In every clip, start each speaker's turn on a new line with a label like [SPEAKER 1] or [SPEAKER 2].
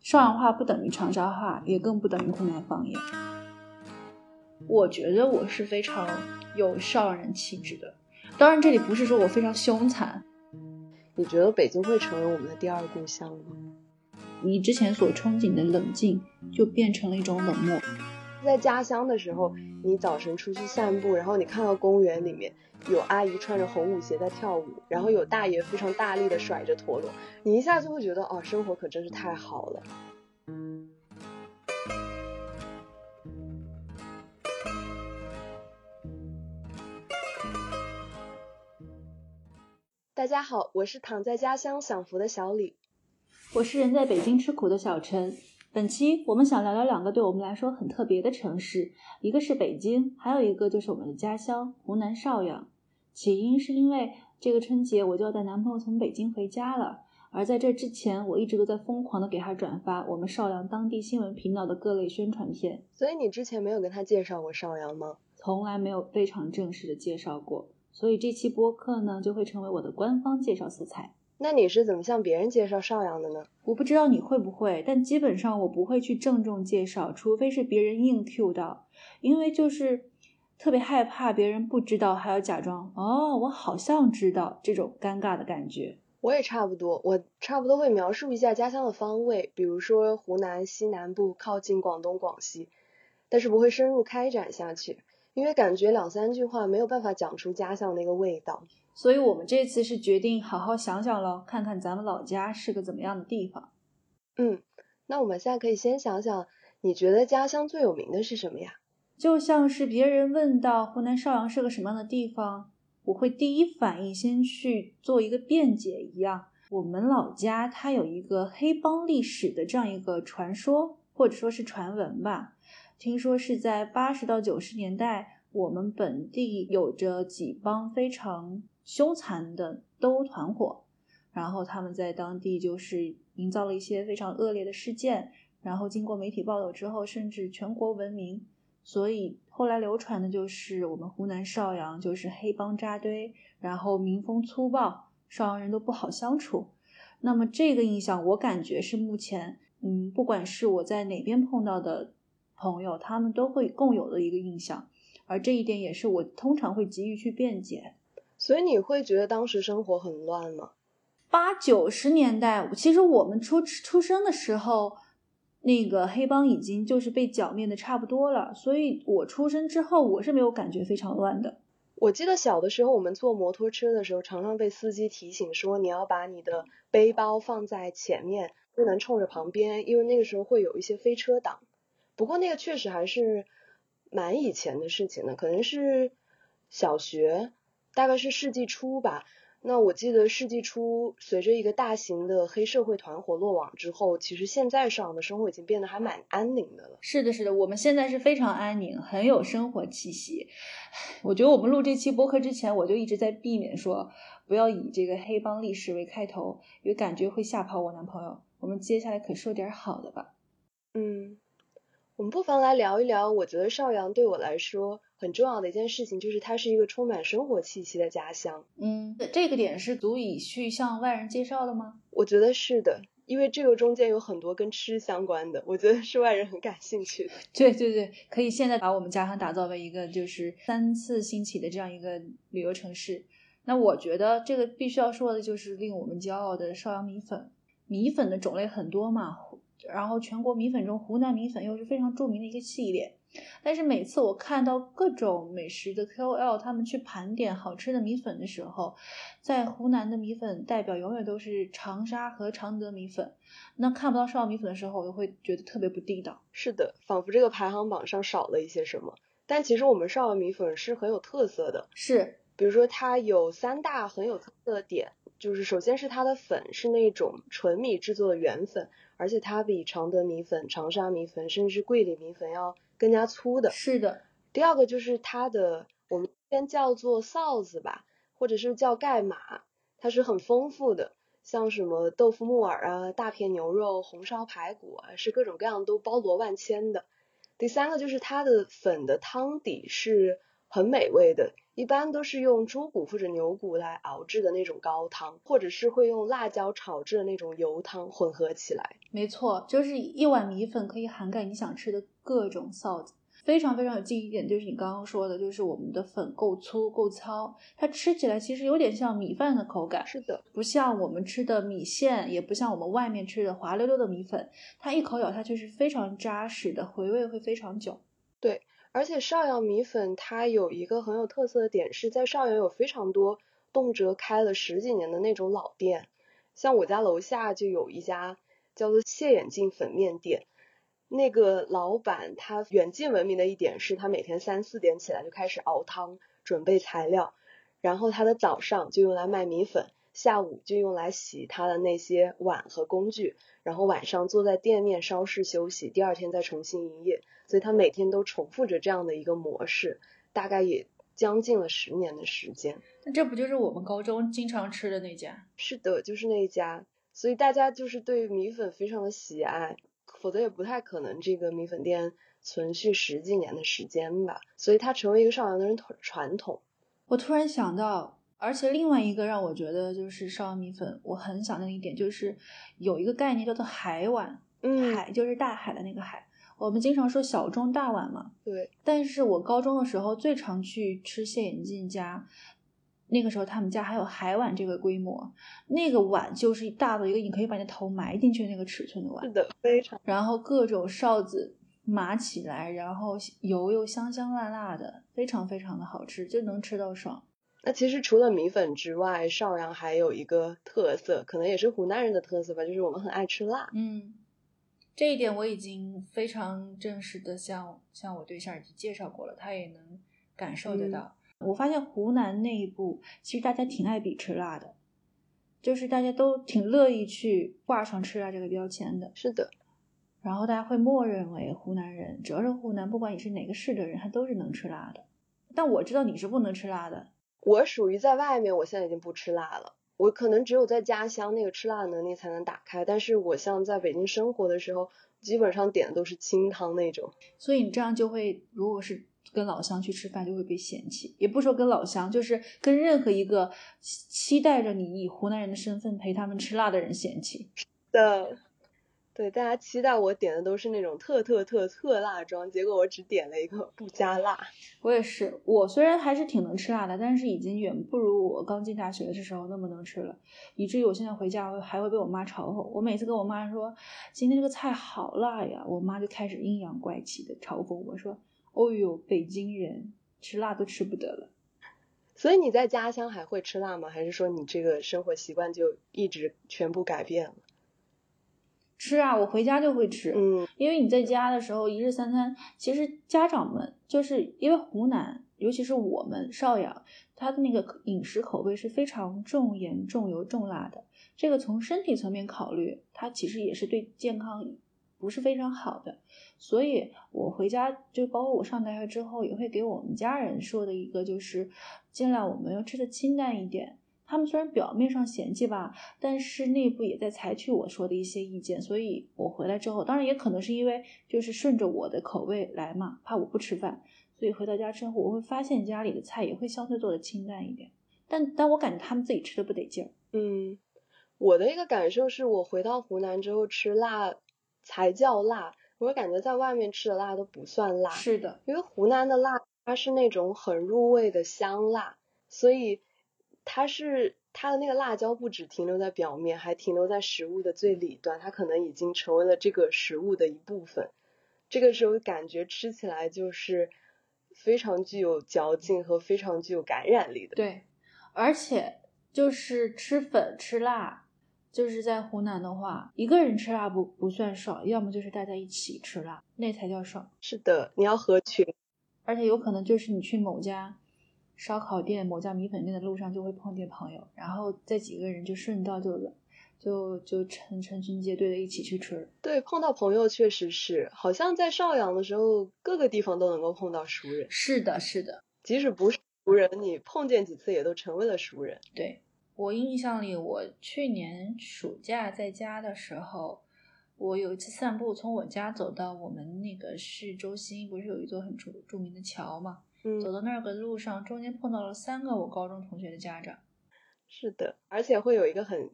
[SPEAKER 1] 邵阳话不等于长沙话，也更不等于湖南方言。我觉得我是非常有邵阳人气质的，当然这里不是说我非常凶残。
[SPEAKER 2] 你觉得北京会成为我们的第二故乡吗？
[SPEAKER 1] 你之前所憧憬的冷静，就变成了一种冷漠。
[SPEAKER 2] 在家乡的时候，你早晨出去散步，然后你看到公园里面有阿姨穿着红舞鞋在跳舞，然后有大爷非常大力的甩着陀螺，你一下就会觉得，哦，生活可真是太好了。大家好，我是躺在家乡享福的小李，
[SPEAKER 1] 我是人在北京吃苦的小陈。本期我们想聊聊两个对我们来说很特别的城市，一个是北京，还有一个就是我们的家乡湖南邵阳。起因是因为这个春节我就要带男朋友从北京回家了，而在这之前我一直都在疯狂的给他转发我们邵阳当地新闻频道的各类宣传片。
[SPEAKER 2] 所以你之前没有跟他介绍过邵阳吗？
[SPEAKER 1] 从来没有非常正式的介绍过，所以这期播客呢就会成为我的官方介绍素材。
[SPEAKER 2] 那你是怎么向别人介绍邵阳的呢？
[SPEAKER 1] 我不知道你会不会，但基本上我不会去郑重介绍，除非是别人硬 Q 到，因为就是特别害怕别人不知道还要假装哦，我好像知道这种尴尬的感觉。
[SPEAKER 2] 我也差不多，我差不多会描述一下家乡的方位，比如说湖南西南部靠近广东、广西，但是不会深入开展下去，因为感觉两三句话没有办法讲出家乡那个味道。
[SPEAKER 1] 所以我们这次是决定好好想想了，看看咱们老家是个怎么样的地方。
[SPEAKER 2] 嗯，那我们现在可以先想想，你觉得家乡最有名的是什么呀？
[SPEAKER 1] 就像是别人问到湖南邵阳是个什么样的地方，我会第一反应先去做一个辩解一样。我们老家它有一个黑帮历史的这样一个传说，或者说是传闻吧。听说是在八十到九十年代，我们本地有着几帮非常。凶残的斗团伙，然后他们在当地就是营造了一些非常恶劣的事件，然后经过媒体报道之后，甚至全国闻名。所以后来流传的就是我们湖南邵阳就是黑帮扎堆，然后民风粗暴，邵阳人都不好相处。那么这个印象，我感觉是目前，嗯，不管是我在哪边碰到的朋友，他们都会共有的一个印象，而这一点也是我通常会急于去辩解。
[SPEAKER 2] 所以你会觉得当时生活很乱吗？
[SPEAKER 1] 八九十年代，其实我们出出生的时候，那个黑帮已经就是被剿灭的差不多了。所以我出生之后，我是没有感觉非常乱的。
[SPEAKER 2] 我记得小的时候，我们坐摩托车的时候，常常被司机提醒说，你要把你的背包放在前面，不能冲着旁边，因为那个时候会有一些飞车党。不过那个确实还是蛮以前的事情了，可能是小学。大概是世纪初吧。那我记得世纪初，随着一个大型的黑社会团伙落网之后，其实现在上的生活已经变得还蛮安宁的了。
[SPEAKER 1] 是的，是的，我们现在是非常安宁，很有生活气息。我觉得我们录这期播客之前，我就一直在避免说不要以这个黑帮历史为开头，因为感觉会吓跑我男朋友。我们接下来可说点好的吧。
[SPEAKER 2] 嗯，我们不妨来聊一聊。我觉得邵阳对我来说。很重要的一件事情就是，它是一个充满生活气息的家乡。
[SPEAKER 1] 嗯，这个点是足以去向外人介绍的吗？
[SPEAKER 2] 我觉得是的，因为这个中间有很多跟吃相关的，我觉得是外人很感兴趣的。
[SPEAKER 1] 对对对，可以现在把我们家乡打造为一个就是三次兴起的这样一个旅游城市。那我觉得这个必须要说的就是令我们骄傲的邵阳米粉，米粉的种类很多嘛，然后全国米粉中湖南米粉又是非常著名的一个系列。但是每次我看到各种美食的 KOL 他们去盘点好吃的米粉的时候，在湖南的米粉代表永远都是长沙和常德米粉。那看不到邵阳米粉的时候，我就会觉得特别不地道。
[SPEAKER 2] 是的，仿佛这个排行榜上少了一些什么。但其实我们邵阳米粉是很有特色的，
[SPEAKER 1] 是，
[SPEAKER 2] 比如说它有三大很有特色的点，就是首先是它的粉是那种纯米制作的原粉，而且它比常德米粉、长沙米粉甚至桂林米粉要。更加粗的，
[SPEAKER 1] 是的。
[SPEAKER 2] 第二个就是它的，我们先叫做臊子吧，或者是叫盖码，它是很丰富的，像什么豆腐木耳啊、大片牛肉、红烧排骨啊，是各种各样都包罗万千的。第三个就是它的粉的汤底是很美味的。一般都是用猪骨或者牛骨来熬制的那种高汤，或者是会用辣椒炒制的那种油汤混合起来。
[SPEAKER 1] 没错，就是一碗米粉可以涵盖你想吃的各种臊子。非常非常有记忆点，就是你刚刚说的，就是我们的粉够粗够糙，它吃起来其实有点像米饭的口感。
[SPEAKER 2] 是的，
[SPEAKER 1] 不像我们吃的米线，也不像我们外面吃的滑溜溜的米粉，它一口咬下去是非常扎实的，回味会非常久。
[SPEAKER 2] 对，而且邵阳米粉它有一个很有特色的点，是在邵阳有非常多动辄开了十几年的那种老店，像我家楼下就有一家叫做谢眼镜粉面店。那个老板他远近闻名的一点是他每天三四点起来就开始熬汤，准备材料，然后他的早上就用来卖米粉，下午就用来洗他的那些碗和工具，然后晚上坐在店面稍事休息，第二天再重新营业，所以他每天都重复着这样的一个模式，大概也将近了十年的时间。
[SPEAKER 1] 那这不就是我们高中经常吃的那家？
[SPEAKER 2] 是的，就是那一家，所以大家就是对米粉非常的喜爱。否则也不太可能这个米粉店存续十几年的时间吧，所以它成为一个邵阳的人传统。
[SPEAKER 1] 我突然想到，而且另外一个让我觉得就是邵阳米粉，我很想念的一点就是有一个概念叫做海碗，
[SPEAKER 2] 嗯，
[SPEAKER 1] 海就是大海的那个海。我们经常说小中大碗嘛，
[SPEAKER 2] 对。
[SPEAKER 1] 但是我高中的时候最常去吃谢眼镜家。那个时候他们家还有海碗这个规模，那个碗就是大的一个，你可以把你的头埋进去那个尺寸的碗。
[SPEAKER 2] 是的，非常。
[SPEAKER 1] 然后各种哨子码起来，然后油又香香辣辣的，非常非常的好吃，就能吃到爽。
[SPEAKER 2] 那其实除了米粉之外，邵阳还有一个特色，可能也是湖南人的特色吧，就是我们很爱吃辣。
[SPEAKER 1] 嗯，这一点我已经非常正式的向向我对象已经介绍过了，他也能感受得到。我发现湖南内部其实大家挺爱比吃辣的，就是大家都挺乐意去挂上吃辣这个标签的。
[SPEAKER 2] 是的，
[SPEAKER 1] 然后大家会默认为湖南人，只要是湖南，不管你是哪个市的人，他都是能吃辣的。但我知道你是不能吃辣的。
[SPEAKER 2] 我属于在外面，我现在已经不吃辣了。我可能只有在家乡那个吃辣的能力才能打开。但是我像在北京生活的时候，基本上点的都是清汤那种。
[SPEAKER 1] 所以你这样就会，如果是。跟老乡去吃饭就会被嫌弃，也不说跟老乡，就是跟任何一个期待着你以湖南人的身份陪他们吃辣的人嫌弃。
[SPEAKER 2] 的，对，大家期待我点的都是那种特特特特辣装，结果我只点了一个不加辣。
[SPEAKER 1] 我也是，我虽然还是挺能吃辣的，但是已经远不如我刚进大学的时候那么能吃了，以至于我现在回家还会被我妈嘲讽。我每次跟我妈说今天这个菜好辣呀，我妈就开始阴阳怪气的嘲讽我说。哦呦，北京人吃辣都吃不得了，
[SPEAKER 2] 所以你在家乡还会吃辣吗？还是说你这个生活习惯就一直全部改变了？
[SPEAKER 1] 吃啊，我回家就会吃，
[SPEAKER 2] 嗯，
[SPEAKER 1] 因为你在家的时候一日三餐，其实家长们就是因为湖南，尤其是我们邵阳，他的那个饮食口味是非常重盐、重油、重辣的。这个从身体层面考虑，它其实也是对健康不是非常好的。所以，我回家就包括我上大学之后，也会给我们家人说的一个，就是尽量我们要吃的清淡一点。他们虽然表面上嫌弃吧，但是内部也在采取我说的一些意见。所以我回来之后，当然也可能是因为就是顺着我的口味来嘛，怕我不吃饭，所以回到家之后，我会发现家里的菜也会相对做的清淡一点。但但我感觉他们自己吃的不得劲儿。
[SPEAKER 2] 嗯，我的一个感受是我回到湖南之后吃辣才叫辣。我感觉在外面吃的辣都不算辣，
[SPEAKER 1] 是的，
[SPEAKER 2] 因为湖南的辣它是那种很入味的香辣，所以它是它的那个辣椒不只停留在表面，还停留在食物的最里端，它可能已经成为了这个食物的一部分。这个时候感觉吃起来就是非常具有嚼劲和非常具有感染力的。
[SPEAKER 1] 对，而且就是吃粉吃辣。就是在湖南的话，一个人吃辣不不算爽，要么就是大家一起吃辣，那才叫爽。
[SPEAKER 2] 是的，你要合群，
[SPEAKER 1] 而且有可能就是你去某家烧烤店、某家米粉店的路上就会碰见朋友，然后这几个人就顺道就就就成成群结队的一起去吃。
[SPEAKER 2] 对，碰到朋友确实是，好像在邵阳的时候，各个地方都能够碰到熟人。
[SPEAKER 1] 是的，是的，
[SPEAKER 2] 即使不是熟人，你碰见几次也都成为了熟人。
[SPEAKER 1] 对。我印象里，我去年暑假在家的时候，我有一次散步，从我家走到我们那个市中心，不是有一座很著著名的桥嘛？
[SPEAKER 2] 嗯，
[SPEAKER 1] 走到那个路上，中间碰到了三个我高中同学的家长。
[SPEAKER 2] 是的，而且会有一个很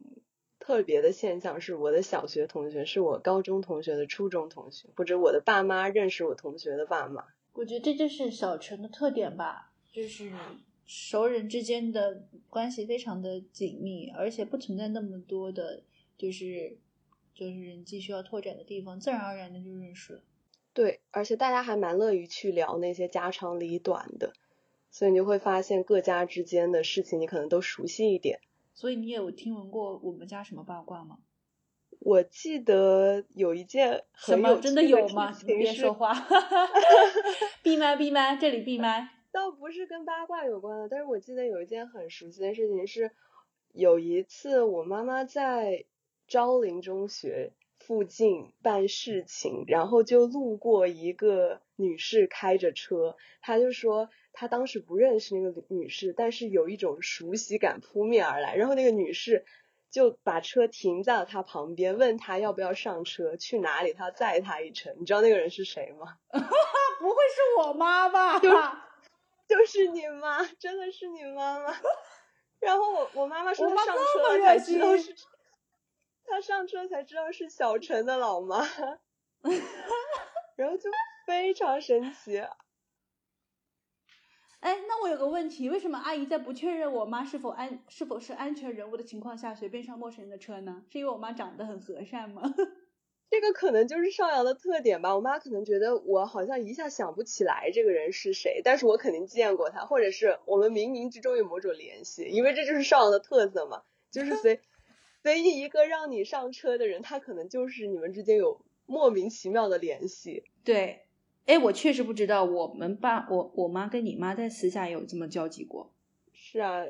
[SPEAKER 2] 特别的现象，是我的小学同学是我高中同学的初中同学，或者我的爸妈认识我同学的爸妈。
[SPEAKER 1] 我觉得这就是小城的特点吧，就是熟人之间的关系非常的紧密，而且不存在那么多的，就是就是人际需要拓展的地方，自然而然的就认识了。
[SPEAKER 2] 对，而且大家还蛮乐于去聊那些家长里短的，所以你就会发现各家之间的事情你可能都熟悉一点。
[SPEAKER 1] 所以你有听闻过我们家什么八卦吗？
[SPEAKER 2] 我记得有一件
[SPEAKER 1] 什么
[SPEAKER 2] 很有趣
[SPEAKER 1] 真的有吗？别说话，闭麦闭麦，这里闭麦。
[SPEAKER 2] 倒不是跟八卦有关的，但是我记得有一件很熟悉的事情是，有一次我妈妈在昭陵中学附近办事情，然后就路过一个女士开着车，她就说她当时不认识那个女士，但是有一种熟悉感扑面而来，然后那个女士就把车停在了她旁边，问她要不要上车，去哪里，她载她一程。你知道那个人是谁吗？
[SPEAKER 1] 不会是我妈吧？
[SPEAKER 2] 就是你妈，真的是你妈妈。然后我我妈妈说她上车才知道
[SPEAKER 1] 心
[SPEAKER 2] 是，她上车才知道是小陈的老妈，然后就非常神奇。
[SPEAKER 1] 哎，那我有个问题，为什么阿姨在不确认我妈是否安是否是安全人物的情况下，随便上陌生人的车呢？是因为我妈长得很和善吗？
[SPEAKER 2] 这个可能就是邵阳的特点吧。我妈可能觉得我好像一下想不起来这个人是谁，但是我肯定见过他，或者是我们冥冥之中有某种联系，因为这就是邵阳的特色嘛，就是随随意一个让你上车的人，他可能就是你们之间有莫名其妙的联系。
[SPEAKER 1] 对，哎，我确实不知道，我们爸我我妈跟你妈在私下有这么交集过。
[SPEAKER 2] 是啊，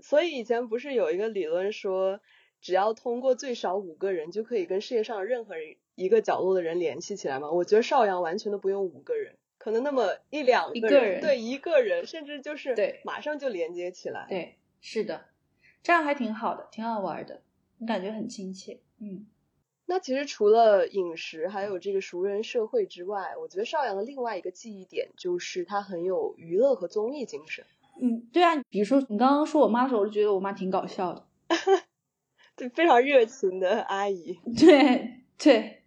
[SPEAKER 2] 所以以前不是有一个理论说，只要通过最少五个人就可以跟世界上任何人一个角落的人联系起来吗？我觉得邵阳完全都不用五个人，可能那么一两个
[SPEAKER 1] 一个人
[SPEAKER 2] 对一个人，甚至就是
[SPEAKER 1] 对
[SPEAKER 2] 马上就连接起来。
[SPEAKER 1] 对，是的，这样还挺好的，挺好玩的，你感觉很亲切。嗯，
[SPEAKER 2] 那其实除了饮食，还有这个熟人社会之外，我觉得邵阳的另外一个记忆点就是他很有娱乐和综艺精神。
[SPEAKER 1] 嗯，对啊，比如说你刚刚说我妈的时候，我就觉得我妈挺搞笑的。
[SPEAKER 2] 对，非常热情的阿姨。
[SPEAKER 1] 对对，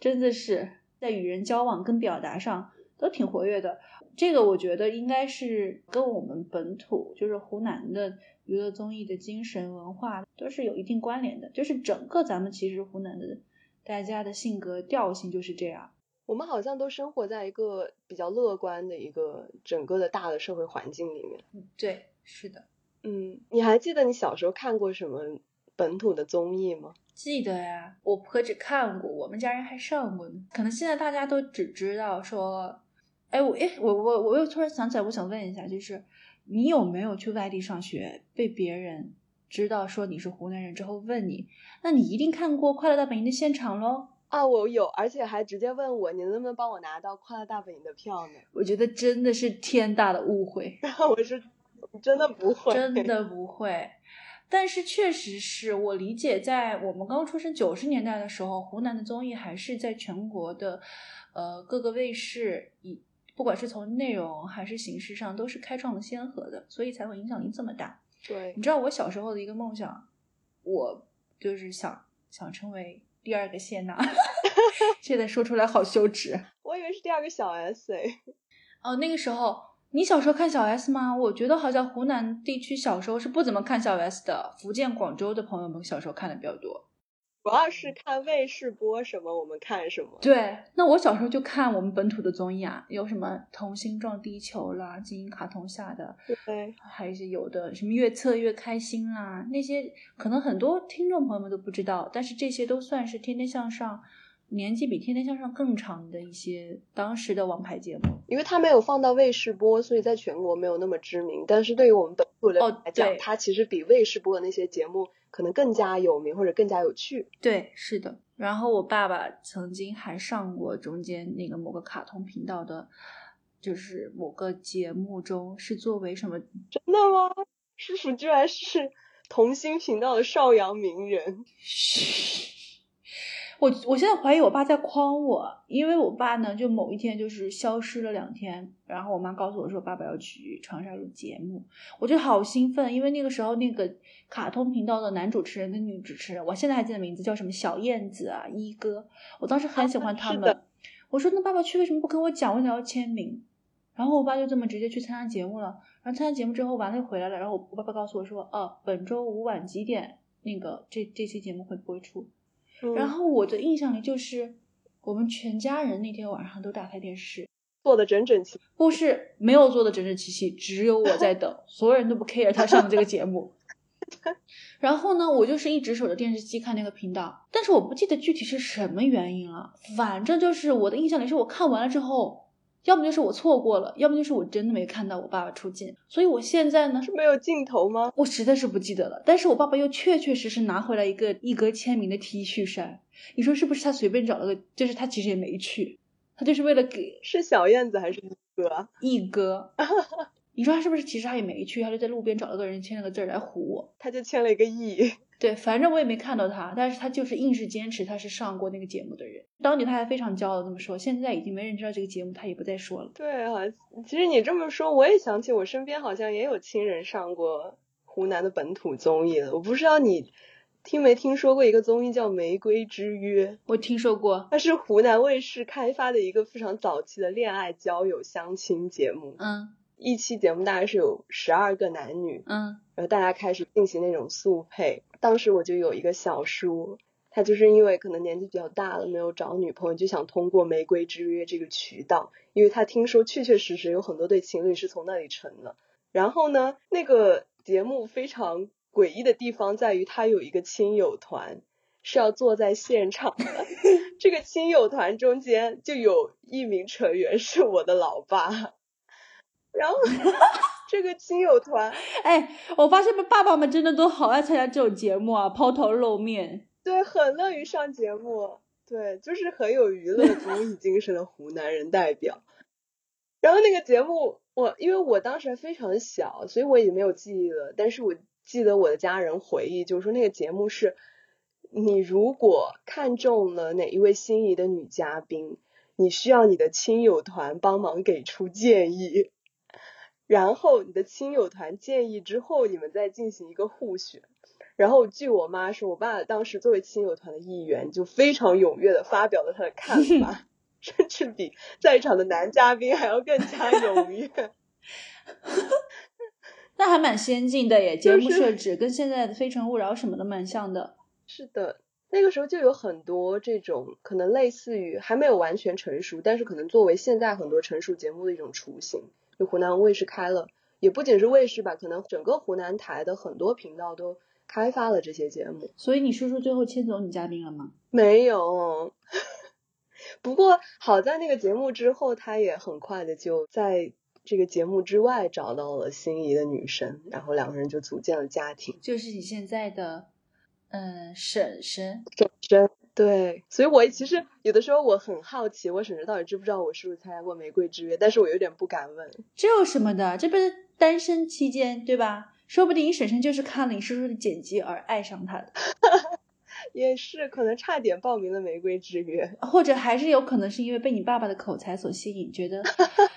[SPEAKER 1] 真的是在与人交往跟表达上都挺活跃的。这个我觉得应该是跟我们本土，就是湖南的娱乐综艺的精神文化都是有一定关联的。就是整个咱们其实湖南的大家的性格调性就是这样。
[SPEAKER 2] 我们好像都生活在一个比较乐观的一个整个的大的社会环境里面。
[SPEAKER 1] 嗯，对，是的，
[SPEAKER 2] 嗯，你还记得你小时候看过什么本土的综艺吗？
[SPEAKER 1] 记得呀，我何止看过，我们家人还上过呢。可能现在大家都只知道说，哎，我哎，我我我又突然想起来，我想问一下，就是你有没有去外地上学，被别人知道说你是湖南人之后问你，那你一定看过《快乐大本营》的现场喽？
[SPEAKER 2] 啊，我有，而且还直接问我，你能不能帮我拿到《快乐大本营》的票呢？
[SPEAKER 1] 我觉得真的是天大的误会。
[SPEAKER 2] 我是，真的不会，
[SPEAKER 1] 真的不会。但是确实是我理解，在我们刚出生九十年代的时候，湖南的综艺还是在全国的呃各个卫视以不管是从内容还是形式上都是开创了先河的，所以才会影响力这么大。
[SPEAKER 2] 对
[SPEAKER 1] 你知道我小时候的一个梦想，我就是想想成为第二个谢娜，现在说出来好羞耻。
[SPEAKER 2] 我以为是第二个小 S 哎。
[SPEAKER 1] 哦，那个时候你小时候看小 S 吗？我觉得好像湖南地区小时候是不怎么看小 S 的，福建、广州的朋友们小时候看的比较多。
[SPEAKER 2] 主要是看卫视播什么，我们看什么。
[SPEAKER 1] 对，那我小时候就看我们本土的综艺啊，有什么《童心撞地球》啦，金鹰卡通下的，
[SPEAKER 2] 对，
[SPEAKER 1] 还有一些有的什么越测越开心啦，那些可能很多听众朋友们都不知道，但是这些都算是《天天向上》年纪比《天天向上》更长的一些当时的王牌节目。
[SPEAKER 2] 因为它没有放到卫视播，所以在全国没有那么知名。但是对于我们本土人
[SPEAKER 1] 哦
[SPEAKER 2] 来讲，
[SPEAKER 1] 对
[SPEAKER 2] 它其实比卫视播的那些节目可能更加有名或者更加有趣。
[SPEAKER 1] 对，是的。然后我爸爸曾经还上过中间那个某个卡通频道的，就是某个节目中是作为什么？
[SPEAKER 2] 真的吗？叔叔居然是童星频道的邵阳名人。
[SPEAKER 1] 嘘，我我现在怀疑我爸在诓我，因为我爸呢，就某一天就是消失了两天，然后我妈告诉我说爸爸要去长沙录节目，我就好兴奋，因为那个时候那个卡通频道的男主持人跟女主持人，我现在还记得名字叫什么小燕子啊一哥，我当时很喜欢他们，我说那爸爸去为什么不跟我讲，为什么要签名？然后我爸就这么直接去参加节目了，然后参加节目之后完了又回来了，然后我爸爸告诉我说，哦，本周五晚几点那个这这期节目会播出。然后我的印象里就是，我们全家人那天晚上都打开电视，
[SPEAKER 2] 坐的整整齐，
[SPEAKER 1] 不是没有坐的整整齐齐，只有我在等，所有人都不 care 他上的这个节目。然后呢，我就是一直守着电视机看那个频道，但是我不记得具体是什么原因了，反正就是我的印象里是我看完了之后。要么就是我错过了，要么就是我真的没看到我爸爸出镜，所以我现在呢
[SPEAKER 2] 是没有镜头吗？
[SPEAKER 1] 我实在是不记得了。但是我爸爸又确确实实拿回来一个一哥签名的 T 恤衫，你说是不是？他随便找了个，就是他其实也没去，他就是为了给
[SPEAKER 2] 是小燕子还是一哥？
[SPEAKER 1] 一哥，你说他是不是？其实他也没去，他就在路边找了个人签了个字来唬我，
[SPEAKER 2] 他就签了一个亿。
[SPEAKER 1] 对，反正我也没看到他，但是他就是硬是坚持他是上过那个节目的人。当年他还非常骄傲这么说，现在已经没人知道这个节目，他也不再说了。
[SPEAKER 2] 对啊，其实你这么说，我也想起我身边好像也有亲人上过湖南的本土综艺了。我不知道你听没听说过一个综艺叫《玫瑰之约》？
[SPEAKER 1] 我听说过，
[SPEAKER 2] 它是湖南卫视开发的一个非常早期的恋爱、交友、相亲节目。
[SPEAKER 1] 嗯。
[SPEAKER 2] 一期节目大概是有十二个男女，
[SPEAKER 1] 嗯，
[SPEAKER 2] 然后大家开始进行那种速配。当时我就有一个小叔，他就是因为可能年纪比较大了，没有找女朋友，就想通过玫瑰之约这个渠道，因为他听说确确实实有很多对情侣是从那里成的。然后呢，那个节目非常诡异的地方在于，他有一个亲友团是要坐在现场的，这个亲友团中间就有一名成员是我的老爸。然后 这个亲友团，
[SPEAKER 1] 哎，我发现爸爸们真的都好爱参加这种节目啊，抛头露面，
[SPEAKER 2] 对，很乐于上节目，对，就是很有娱乐 综艺精神的湖南人代表。然后那个节目，我因为我当时还非常小，所以我已经没有记忆了。但是我记得我的家人回忆，就是说那个节目是，你如果看中了哪一位心仪的女嘉宾，你需要你的亲友团帮忙给出建议。然后你的亲友团建议之后，你们再进行一个互选。然后据我妈说，我爸当时作为亲友团的一员，就非常踊跃的发表了他的看法，甚至比在场的男嘉宾还要更加踊跃。
[SPEAKER 1] 那还蛮先进的耶，节目设置跟现在的《非诚勿扰》什么的蛮像的。
[SPEAKER 2] 是的，那个时候就有很多这种可能类似于还没有完全成熟，但是可能作为现在很多成熟节目的一种雏形。就湖南卫视开了，也不仅是卫视吧，可能整个湖南台的很多频道都开发了这些节目。
[SPEAKER 1] 所以你叔叔最后牵走女嘉宾了吗？
[SPEAKER 2] 没有。不过好在那个节目之后，他也很快的就在这个节目之外找到了心仪的女神，然后两个人就组建了家庭。
[SPEAKER 1] 就是你现在的，嗯，婶婶。
[SPEAKER 2] 婶婶。对，所以我其实有的时候我很好奇，我婶婶到底知不知道我是不是参加过《玫瑰之约》，但是我有点不敢问。
[SPEAKER 1] 这有什么的？这不是单身期间对吧？说不定你婶婶就是看了你叔叔的剪辑而爱上他的。
[SPEAKER 2] 也是，可能差点报名了《玫瑰之约》，
[SPEAKER 1] 或者还是有可能是因为被你爸爸的口才所吸引，觉得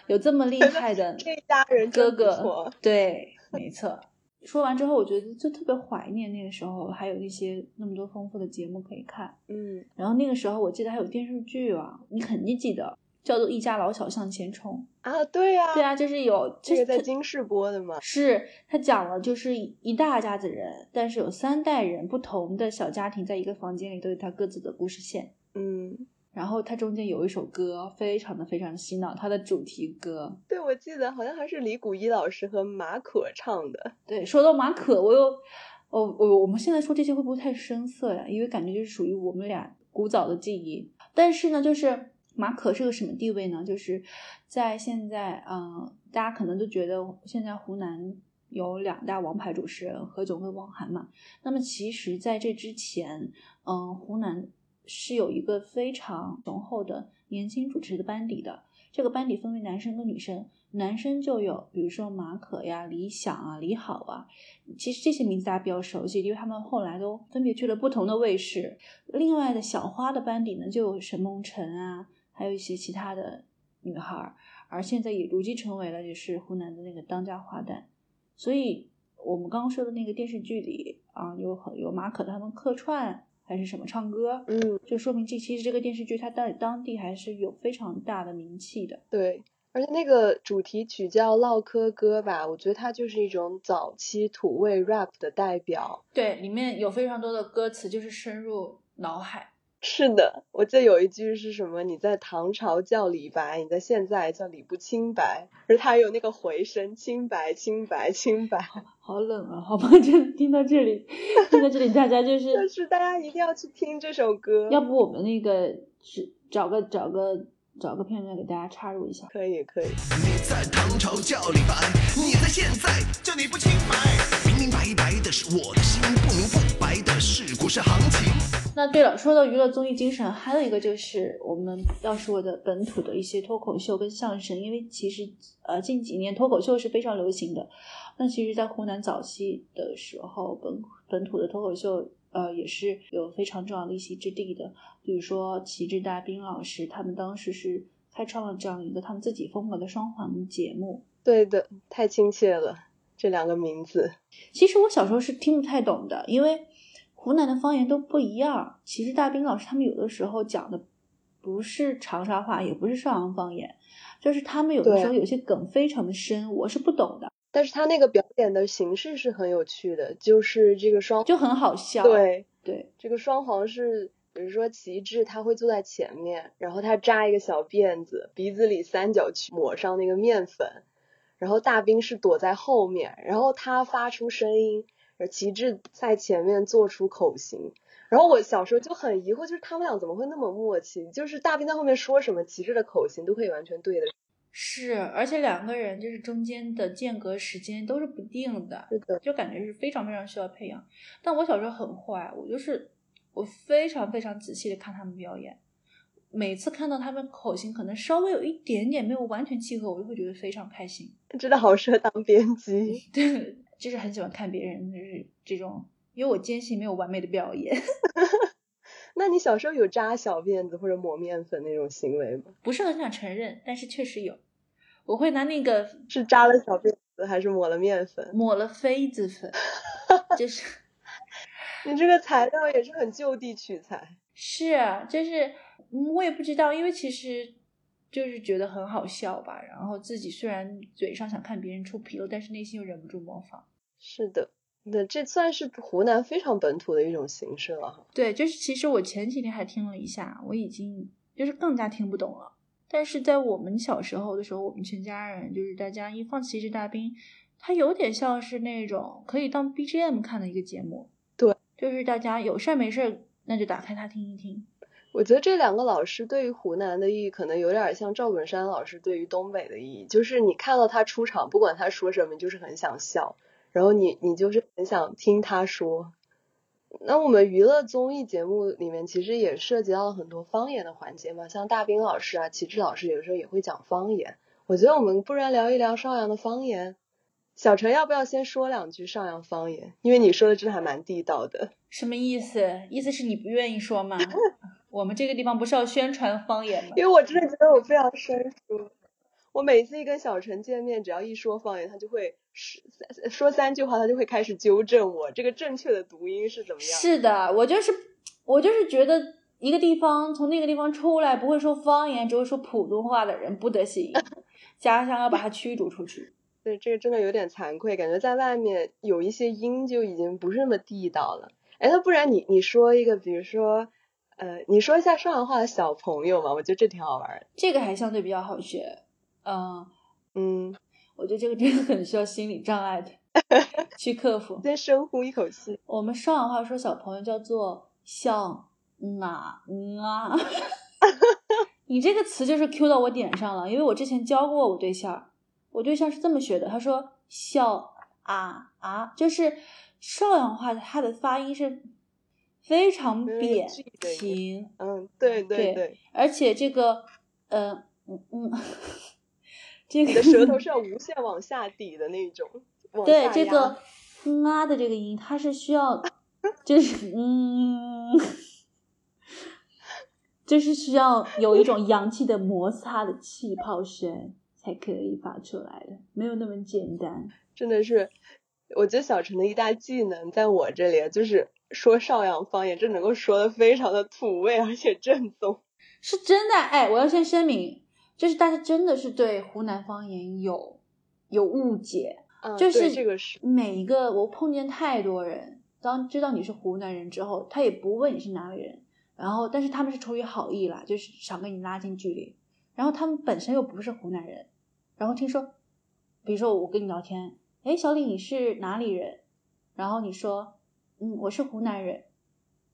[SPEAKER 1] 有这么厉害的
[SPEAKER 2] 这家人
[SPEAKER 1] 哥哥。对，没错。说完之后，我觉得就特别怀念那个时候，还有一些那么多丰富的节目可以看。
[SPEAKER 2] 嗯，
[SPEAKER 1] 然后那个时候我记得还有电视剧啊，你肯定记得，叫做《一家老小向前冲》
[SPEAKER 2] 啊，对呀，
[SPEAKER 1] 对啊，就是有
[SPEAKER 2] 这个在京视播的嘛，
[SPEAKER 1] 是他讲了就是一大家子人，但是有三代人不同的小家庭在一个房间里都有他各自的故事线。
[SPEAKER 2] 嗯。
[SPEAKER 1] 然后它中间有一首歌，非常的非常的洗脑，它的主题歌。
[SPEAKER 2] 对，我记得好像还是李谷一老师和马可唱的。
[SPEAKER 1] 对，说到马可，我又，哦，我我们现在说这些会不会太生涩呀？因为感觉就是属于我们俩古早的记忆。但是呢，就是马可是个什么地位呢？就是在现在，嗯，大家可能都觉得现在湖南有两大王牌主持人何炅跟汪涵嘛。那么其实在这之前，嗯，湖南。是有一个非常雄厚的年轻主持的班底的，这个班底分为男生跟女生，男生就有比如说马可呀、李想啊、李好啊，其实这些名字大家比较熟悉，因为他们后来都分别去了不同的卫视。另外的小花的班底呢，就有沈梦辰啊，还有一些其他的女孩，而现在也如今成为了就是湖南的那个当家花旦。所以我们刚刚说的那个电视剧里啊，有有马可他们客串。还是什么唱歌，
[SPEAKER 2] 嗯，
[SPEAKER 1] 就说明这其实这个电视剧它在当地还是有非常大的名气的。
[SPEAKER 2] 对，而且那个主题曲叫《唠嗑歌》吧，我觉得它就是一种早期土味 rap 的代表。
[SPEAKER 1] 对，里面有非常多的歌词就是深入脑海。
[SPEAKER 2] 是的，我记得有一句是什么？你在唐朝叫李白，你在现在叫李不清白，而他有那个回声，清白，清白，清白。
[SPEAKER 1] 好冷啊，好吧，就听到这里，听到这里，大家就 是，
[SPEAKER 2] 就是大家一定要去听这首歌。
[SPEAKER 1] 要不我们那个是找个找个找个片段给大家插入一下？
[SPEAKER 2] 可以，可以。
[SPEAKER 3] 你在唐朝叫李白，你在现在叫你不清白，明明白白的是我的心，不明不白的是股市行情。
[SPEAKER 1] 那对了，说到娱乐综艺精神，还有一个就是我们要说的本土的一些脱口秀跟相声，因为其实呃近几年脱口秀是非常流行的。那其实，在湖南早期的时候，本本土的脱口秀呃也是有非常重要的一席之地的。比如说齐志大兵老师，他们当时是开创了这样一个他们自己风格的双簧节目。
[SPEAKER 2] 对的，太亲切了，这两个名字。
[SPEAKER 1] 其实我小时候是听不太懂的，因为。湖南的方言都不一样，其实大兵老师他们有的时候讲的不是长沙话，也不是邵阳方言，就是他们有的时候有些梗非常的深，我是不懂的。
[SPEAKER 2] 但是他那个表演的形式是很有趣的，就是这个双
[SPEAKER 1] 就很好笑。
[SPEAKER 2] 对
[SPEAKER 1] 对，
[SPEAKER 2] 这个双簧是，比如说旗帜他会坐在前面，然后他扎一个小辫子，鼻子里三角区抹上那个面粉，然后大兵是躲在后面，然后他发出声音。旗帜在前面做出口型，然后我小时候就很疑惑，就是他们俩怎么会那么默契？就是大兵在后面说什么，旗帜的口型都可以完全对的。
[SPEAKER 1] 是，而且两个人就是中间的间隔时间都是不定的，
[SPEAKER 2] 是的，
[SPEAKER 1] 就感觉是非常非常需要培养。但我小时候很坏，我就是我非常非常仔细的看他们表演，每次看到他们口型可能稍微有一点点没有完全契合，我就会觉得非常开心。
[SPEAKER 2] 真的好适合当编辑。
[SPEAKER 1] 对。就是很喜欢看别人，就是这种，因为我坚信没有完美的表演。
[SPEAKER 2] 那你小时候有扎小辫子或者抹面粉那种行为吗？
[SPEAKER 1] 不是很想承认，但是确实有。我会拿那个
[SPEAKER 2] 是扎了小辫子还是抹了面粉？
[SPEAKER 1] 抹了痱子粉，就是
[SPEAKER 2] 你这个材料也是很就地取材。
[SPEAKER 1] 是啊，就是我也不知道，因为其实。就是觉得很好笑吧，然后自己虽然嘴上想看别人出纰漏，但是内心又忍不住模仿。
[SPEAKER 2] 是的，那这算是湖南非常本土的一种形式了哈。
[SPEAKER 1] 对，就是其实我前几天还听了一下，我已经就是更加听不懂了。但是在我们小时候的时候，我们全家人就是大家一放《旗帜大兵》，它有点像是那种可以当 BGM 看的一个节目。
[SPEAKER 2] 对，
[SPEAKER 1] 就是大家有事儿没事儿，那就打开它听一听。
[SPEAKER 2] 我觉得这两个老师对于湖南的意义，可能有点像赵本山老师对于东北的意义。就是你看到他出场，不管他说什么，就是很想笑，然后你你就是很想听他说。那我们娱乐综艺节目里面，其实也涉及到了很多方言的环节嘛，像大兵老师啊、齐志老师，有的时候也会讲方言。我觉得我们不然聊一聊邵阳的方言。小陈要不要先说两句邵阳方言？因为你说的真的还蛮地道的。
[SPEAKER 1] 什么意思？意思是你不愿意说吗？我们这个地方不是要宣传方言吗？
[SPEAKER 2] 因为我真的觉得我非常生疏。我每次一跟小陈见面，只要一说方言，他就会说说三句话，他就会开始纠正我这个正确的读音是怎么样。
[SPEAKER 1] 是的，我就是我就是觉得一个地方从那个地方出来不会说方言，只会说普通话的人不得行，家乡要把他驱逐出去。
[SPEAKER 2] 对，这个真的有点惭愧，感觉在外面有一些音就已经不是那么地道了。哎，那不然你你说一个，比如说。呃，你说一下上海话的小朋友嘛？我觉得这挺好玩的。
[SPEAKER 1] 这个还相对比较好学。嗯
[SPEAKER 2] 嗯，
[SPEAKER 1] 我觉得这个真的很需要心理障碍的 去克服。
[SPEAKER 2] 先深呼一口气。
[SPEAKER 1] 我们上海话说小朋友叫做像啊啊。你这个词就是 Q 到我点上了，因为我之前教过我对象，我对象是这么学的，他说笑啊啊，就是邵阳话它的发音是。非常扁平，
[SPEAKER 2] 嗯，对对对，
[SPEAKER 1] 而且这个，呃嗯嗯，这
[SPEAKER 2] 你的舌头是要无限往下抵的那种。
[SPEAKER 1] 对这个嗯啊的这个音，它是需要，就是嗯，就是需要有一种阳气的摩擦的气泡声才可以发出来的，没有那么简单。
[SPEAKER 2] 真的是，我觉得小陈的一大技能在我这里，就是说邵阳方言，这能够说的非常的土味而且正宗。
[SPEAKER 1] 是真的，哎，我要先声明，就是大家真的是对湖南方言有有误解。就是
[SPEAKER 2] 这个是
[SPEAKER 1] 每一个我碰见太多人，当知道你是湖南人之后，他也不问你是哪里人，然后但是他们是出于好意啦，就是想跟你拉近距离，然后他们本身又不是湖南人，然后听说，比如说我跟你聊天，哎，小李你是哪里人？然后你说，嗯，我是湖南人，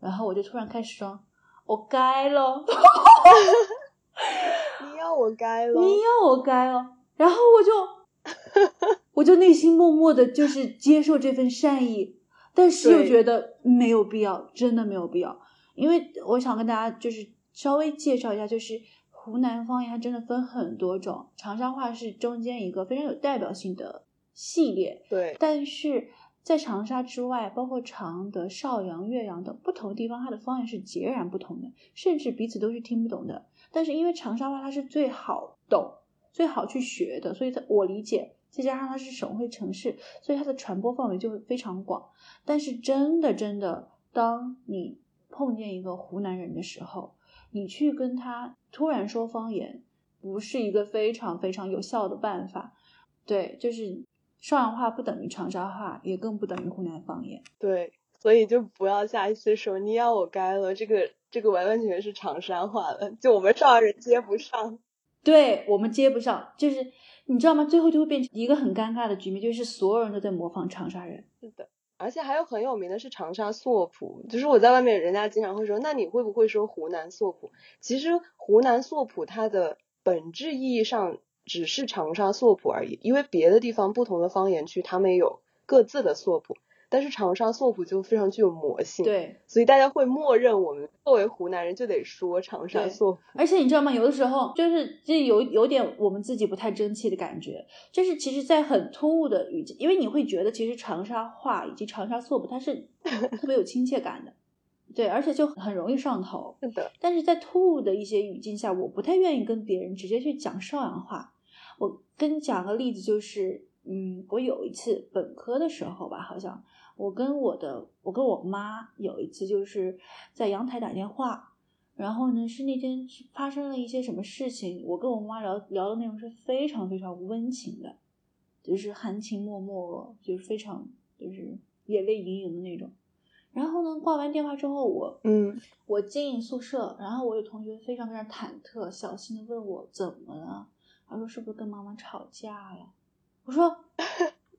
[SPEAKER 1] 然后我就突然开始说，我该了，
[SPEAKER 2] 你 要我该了，
[SPEAKER 1] 你要我该了，然后我就。我就内心默默的，就是接受这份善意，但是又觉得没有必要，真的没有必要。因为我想跟大家就是稍微介绍一下，就是湖南方言它真的分很多种，长沙话是中间一个非常有代表性的系列。
[SPEAKER 2] 对，
[SPEAKER 1] 但是在长沙之外，包括常德、邵阳、岳阳等不同地方，它的方言是截然不同的，甚至彼此都是听不懂的。但是因为长沙话它是最好懂。最好去学的，所以它我理解，再加上它是省会城市，所以它的传播范围就会非常广。但是真的真的，当你碰见一个湖南人的时候，你去跟他突然说方言，不是一个非常非常有效的办法。对，就是邵阳话不等于长沙话，也更不等于湖南方言。
[SPEAKER 2] 对，所以就不要下一次说你要我该了，这个这个完完全全是长沙话了，就我们上海人接不上。
[SPEAKER 1] 对我们接不上，就是你知道吗？最后就会变成一个很尴尬的局面，就是所有人都在模仿长沙人。
[SPEAKER 2] 是的，而且还有很有名的是长沙嗦普，就是我在外面，人家经常会说，那你会不会说湖南嗦普？其实湖南嗦普它的本质意义上只是长沙嗦普而已，因为别的地方不同的方言区，他们有各自的嗦普。但是长沙硕普就非常具有魔性，
[SPEAKER 1] 对，
[SPEAKER 2] 所以大家会默认我们作为湖南人就得说长沙硕普。
[SPEAKER 1] 而且你知道吗？有的时候就是这有有点我们自己不太争气的感觉，就是其实，在很突兀的语境，因为你会觉得其实长沙话以及长沙硕普它是特别有亲切感的，对，而且就很容易上头。
[SPEAKER 2] 是的。
[SPEAKER 1] 但是在突兀的一些语境下，我不太愿意跟别人直接去讲邵阳话。我跟你讲个例子，就是嗯，我有一次本科的时候吧，好像。我跟我的，我跟我妈有一次就是在阳台打电话，然后呢是那天发生了一些什么事情，我跟我妈聊聊的内容是非常非常温情的，就是含情脉脉，就是非常就是眼泪盈盈的那种。然后呢挂完电话之后，我
[SPEAKER 2] 嗯，
[SPEAKER 1] 我进宿舍，然后我有同学非常非常忐忑，小心的问我怎么了，他说是不是跟妈妈吵架了？我说。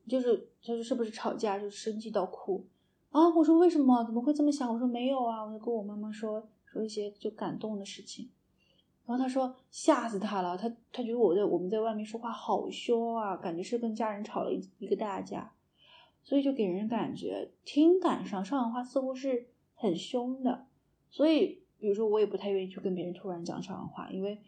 [SPEAKER 1] 就是就是是不是吵架就生气到哭啊？我说为什么怎么会这么想？我说没有啊，我就跟我妈妈说说一些就感动的事情。然后他说吓死他了，他他觉得我在我们在外面说话好凶啊，感觉是跟家人吵了一一个大架，所以就给人感觉听感上上海话似乎是很凶的。所以比如说我也不太愿意去跟别人突然讲上海话，因为。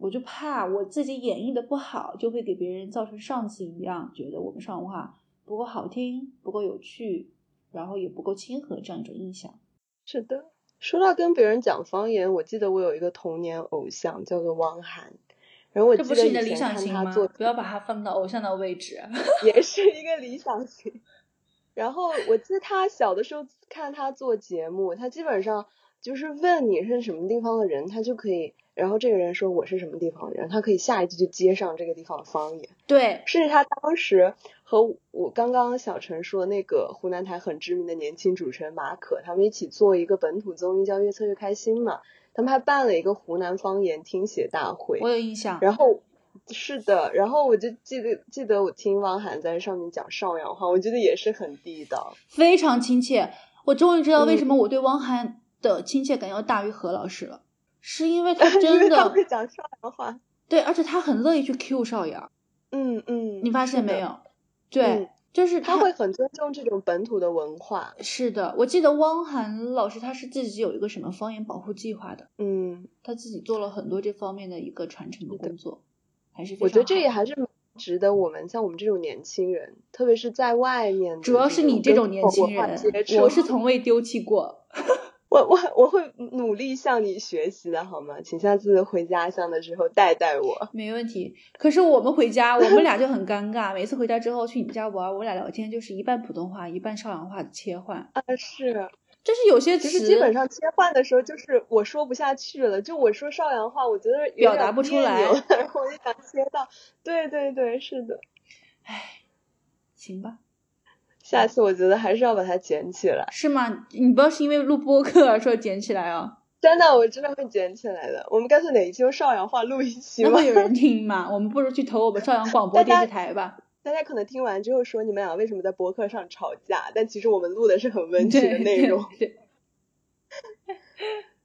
[SPEAKER 1] 我就怕我自己演绎的不好，就会给别人造成上次一样，觉得我们上话不够好听，不够有趣，然后也不够亲和这样一种印象。
[SPEAKER 2] 是的，说到跟别人讲方言，我记得我有一个童年偶像叫做汪涵，然后我记得以前看他做，
[SPEAKER 1] 不要把他放到偶像的位置，
[SPEAKER 2] 也是一个理想型。然后我记得他小的时候看他做节目，他基本上就是问你是什么地方的人，他就可以。然后这个人说我是什么地方人，他可以下一句就接上这个地方的方言。
[SPEAKER 1] 对，
[SPEAKER 2] 甚至他当时和我刚刚小陈说那个湖南台很知名的年轻主持人马可，他们一起做一个本土综艺叫《越策越开心》嘛，他们还办了一个湖南方言听写大会。
[SPEAKER 1] 我有印象。
[SPEAKER 2] 然后是的，然后我就记得记得我听汪涵在上面讲邵阳话，我觉得也是很地道，
[SPEAKER 1] 非常亲切。我终于知道为什么我对汪涵的亲切感要大于何老师了。是因为他 真的
[SPEAKER 2] 会讲邵阳话，
[SPEAKER 1] 对，而且他很乐意去 Q 邵阳。
[SPEAKER 2] 嗯嗯，
[SPEAKER 1] 你发现没有？对，就是
[SPEAKER 2] 他会很尊重这种本土的文化。
[SPEAKER 1] 是的，我记得汪涵老师他是自己有一个什么方言保护计划的，
[SPEAKER 2] 嗯，
[SPEAKER 1] 他自己做了很多这方面的一个传承的工作，还是非常
[SPEAKER 2] 我觉得这也还是值得我们像我们这种年轻人，特别是在外面
[SPEAKER 1] 主要是你这种年轻人，我是从未丢弃过。
[SPEAKER 2] 我我我会努力向你学习的好吗？请下次回家乡的时候带带我。
[SPEAKER 1] 没问题。可是我们回家，我们俩就很尴尬。每次回家之后去你们家玩，我俩聊天就是一半普通话，一半邵阳话的切换。
[SPEAKER 2] 啊，是，
[SPEAKER 1] 就是有些词
[SPEAKER 2] 其实基本上切换的时候，就是我说不下去了，就我说邵阳话，我觉得
[SPEAKER 1] 表达不出来
[SPEAKER 2] 然后 我就想切到，对对对，是的。
[SPEAKER 1] 唉，行吧，
[SPEAKER 2] 下次我觉得还是要把它捡起来，
[SPEAKER 1] 是吗？你不要是因为录播客而说捡起来啊，
[SPEAKER 2] 真的，我真的会捡起来的。我们干脆哪一期用邵阳话录一期吧？
[SPEAKER 1] 有人听吗？我们不如去投我们邵阳广播电视台吧。
[SPEAKER 2] 大家可能听完之后说你们俩为什么在博客上吵架？但其实我们录的是很温情的内容。
[SPEAKER 1] 对，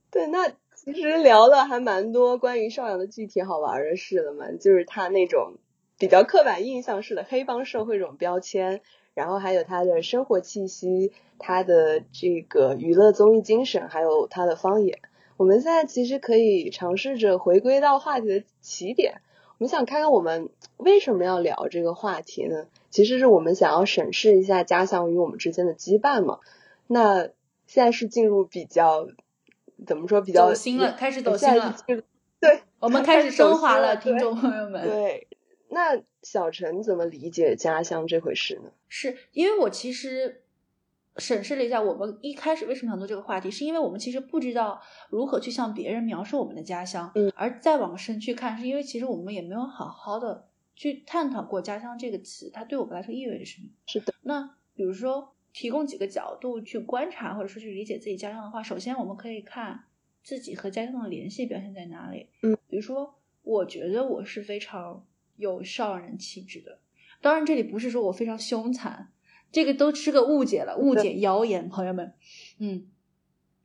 [SPEAKER 2] 对，那其实聊了还蛮多关于邵阳的具体好玩的事了嘛，就是他那种比较刻板印象式的黑帮社会这种标签，然后还有他的生活气息，他的这个娱乐综艺精神，还有他的方言。我们现在其实可以尝试着回归到话题的起点，我们想看看我们为什么要聊这个话题呢？其实是我们想要审视一下家乡与我们之间的羁绊嘛。那现在是进入比较怎么说比较
[SPEAKER 1] 走心了开始走心了
[SPEAKER 2] 对，
[SPEAKER 1] 我们
[SPEAKER 2] 开
[SPEAKER 1] 开始升华了听众朋友们。
[SPEAKER 2] 对。那小陈怎么理解家乡这回事呢？
[SPEAKER 1] 是因为我其实审视了一下，我们一开始为什么想做这个话题，是因为我们其实不知道如何去向别人描述我们的家乡，
[SPEAKER 2] 嗯，
[SPEAKER 1] 而再往深去看，是因为其实我们也没有好好的去探讨过“家乡”这个词，它对我们来说意味着什么。
[SPEAKER 2] 是的，
[SPEAKER 1] 那比如说提供几个角度去观察或者说去理解自己家乡的话，首先我们可以看自己和家乡的联系表现在哪里。
[SPEAKER 2] 嗯，
[SPEAKER 1] 比如说，我觉得我是非常有少人气质的，当然这里不是说我非常凶残，这个都是个误解了，误解谣言，朋友们。嗯，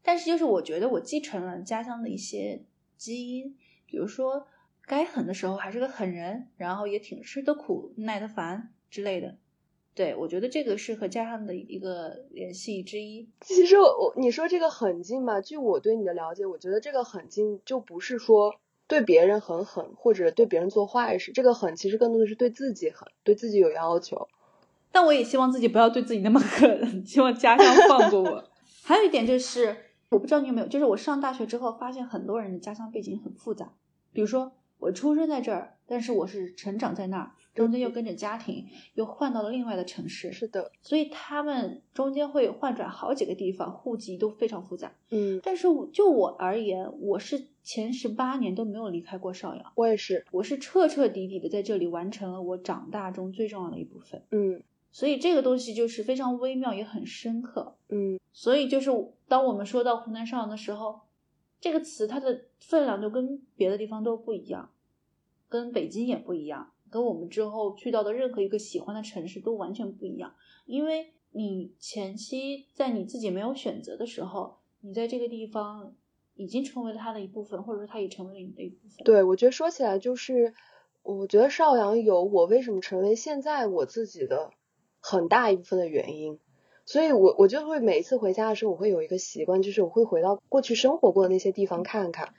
[SPEAKER 1] 但是就是我觉得我继承了家乡的一些基因，比如说该狠的时候还是个狠人，然后也挺吃得苦、耐得烦之类的。对，我觉得这个是和家乡的一个联系之一。
[SPEAKER 2] 其实我我你说这个狠劲吧，据我对你的了解，我觉得这个狠劲就不是说对别人很狠，或者对别人做坏事，这个狠其实更多的是对自己狠，对自己有要求。
[SPEAKER 1] 但我也希望自己不要对自己那么狠，希望家乡放过我。还有一点就是，我不知道你有没有，就是我上大学之后发现很多人的家乡背景很复杂，比如说我出生在这儿，但是我是成长在那儿，中间又跟着家庭又换到了另外的城市，
[SPEAKER 2] 是的，
[SPEAKER 1] 所以他们中间会换转好几个地方，户籍都非常复杂。
[SPEAKER 2] 嗯，
[SPEAKER 1] 但是就我而言，我是前十八年都没有离开过邵阳，
[SPEAKER 2] 我也是，
[SPEAKER 1] 我是彻彻底底的在这里完成了我长大中最重要的一部分。
[SPEAKER 2] 嗯
[SPEAKER 1] 所以这个东西就是非常微妙，也很深刻。
[SPEAKER 2] 嗯
[SPEAKER 1] 所以就是当我们说到湖南邵阳的时候，这个词它的分量就跟别的地方都不一样，跟北京也不一样，跟我们之后去到的任何一个喜欢的城市都完全不一样。因为你前期在你自己没有选择的时候，你在这个地方已经成为了他的一部分，或者说他也成为了你的一部分。
[SPEAKER 2] 对，我觉得说起来就是，我觉得邵阳有我为什么成为现在我自己的很大一部分的原因。所以我我就会每一次回家的时候，我会有一个习惯，就是我会回到过去生活过的那些地方看看，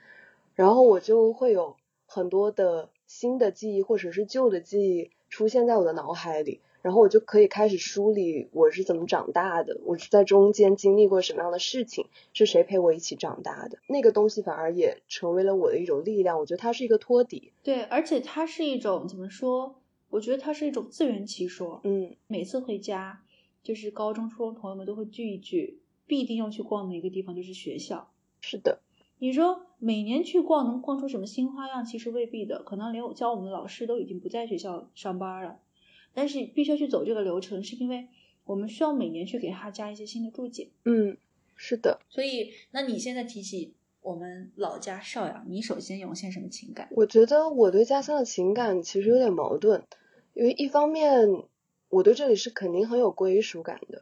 [SPEAKER 2] 然后我就会有很多的新的记忆或者是旧的记忆出现在我的脑海里，然后我就可以开始梳理我是怎么长大的，我是在中间经历过什么样的事情，是谁陪我一起长大的，那个东西反而也成为了我的一种力量。我觉得它是一个托底，
[SPEAKER 1] 对，而且它是一种怎么说？我觉得它是一种自圆其说。
[SPEAKER 2] 嗯
[SPEAKER 1] 每次回家，就是高中、初中朋友们都会聚一聚，必定要去逛的一个地方就是学校。
[SPEAKER 2] 是的，
[SPEAKER 1] 你说每年去逛能逛出什么新花样？其实未必的，可能连我教我们的老师都已经不在学校上班了，但是必须要去走这个流程，是因为我们需要每年去给他加一些新的注解。
[SPEAKER 2] 嗯，是的。
[SPEAKER 1] 所以，那你现在提起我们老家邵阳，你首先涌现什么情感？
[SPEAKER 2] 我觉得我对家乡的情感其实有点矛盾，因为一方面我对这里是肯定很有归属感的，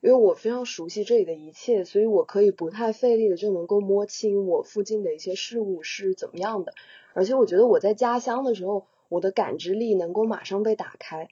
[SPEAKER 2] 因为我非常熟悉这里的一切，所以我可以不太费力的就能够摸清我附近的一些事物是怎么样的，而且我觉得我在家乡的时候，我的感知力能够马上被打开。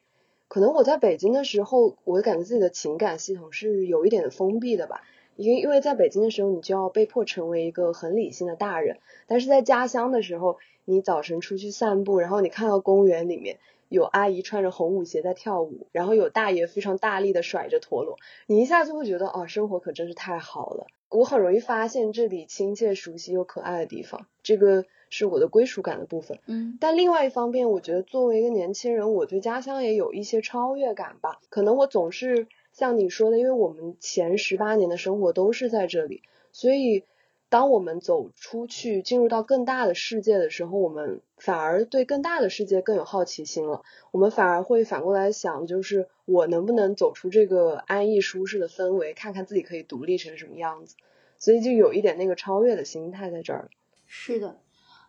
[SPEAKER 2] 可能我在北京的时候，我感觉自己的情感系统是有一点封闭的吧。因为因为在北京的时候，你就要被迫成为一个很理性的大人，但是在家乡的时候，你早晨出去散步，然后你看到公园里面有阿姨穿着红舞鞋在跳舞，然后有大爷非常大力的甩着陀螺，你一下就会觉得，哦，生活可真是太好了。我很容易发现这里亲切、熟悉又可爱的地方，这个是我的归属感的部分。
[SPEAKER 1] 嗯，
[SPEAKER 2] 但另外一方面，我觉得作为一个年轻人，我对家乡也有一些超越感吧。可能我总是。像你说的，因为我们前十八年的生活都是在这里，所以当我们走出去，进入到更大的世界的时候，我们反而对更大的世界更有好奇心了。我们反而会反过来想，就是我能不能走出这个安逸舒适的氛围，看看自己可以独立成什么样子。所以就有一点那个超越的心态在这儿。
[SPEAKER 1] 是的，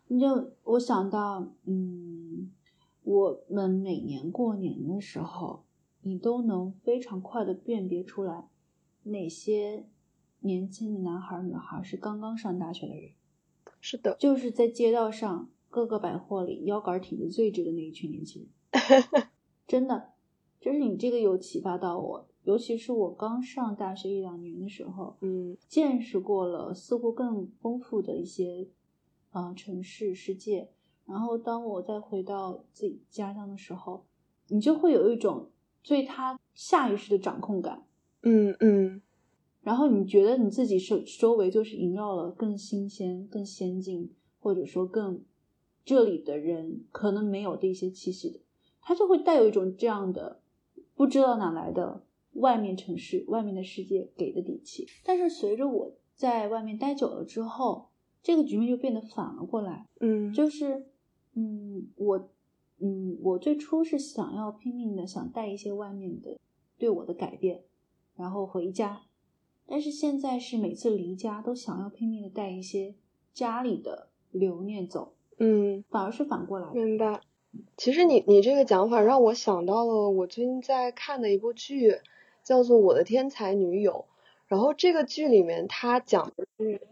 [SPEAKER 1] 你就我想到，嗯，我们每年过年的时候。你都能非常快的辨别出来，哪些年轻的男孩女孩是刚刚上大学的人。
[SPEAKER 2] 是的，
[SPEAKER 1] 就是在街道上各个百货里腰杆挺得最直的那一群年轻人。真的，就是你这个有启发到我，尤其是我刚上大学一两年的时候，
[SPEAKER 2] 嗯，
[SPEAKER 1] 见识过了似乎更丰富的一些啊城市世界，然后当我再回到自己家乡的时候，你就会有一种。对他下意识的掌控感，
[SPEAKER 2] 嗯嗯，
[SPEAKER 1] 然后你觉得你自己周周围就是萦绕了更新鲜、更先进，或者说更这里的人可能没有的一些气息的，他就会带有一种这样的不知道哪来的外面城市、外面的世界给的底气。但是随着我在外面待久了之后，这个局面就变得反了过来，
[SPEAKER 2] 嗯，
[SPEAKER 1] 就是嗯我。嗯，我最初是想要拼命的想带一些外面的对我的改变，然后回家，但是现在是每次离家都想要拼命的带一些家里的留念走，
[SPEAKER 2] 嗯，
[SPEAKER 1] 反而是反过来。
[SPEAKER 2] 明白。其实你你这个讲法让我想到了我最近在看的一部剧，叫做《我的天才女友》，然后这个剧里面它讲的是。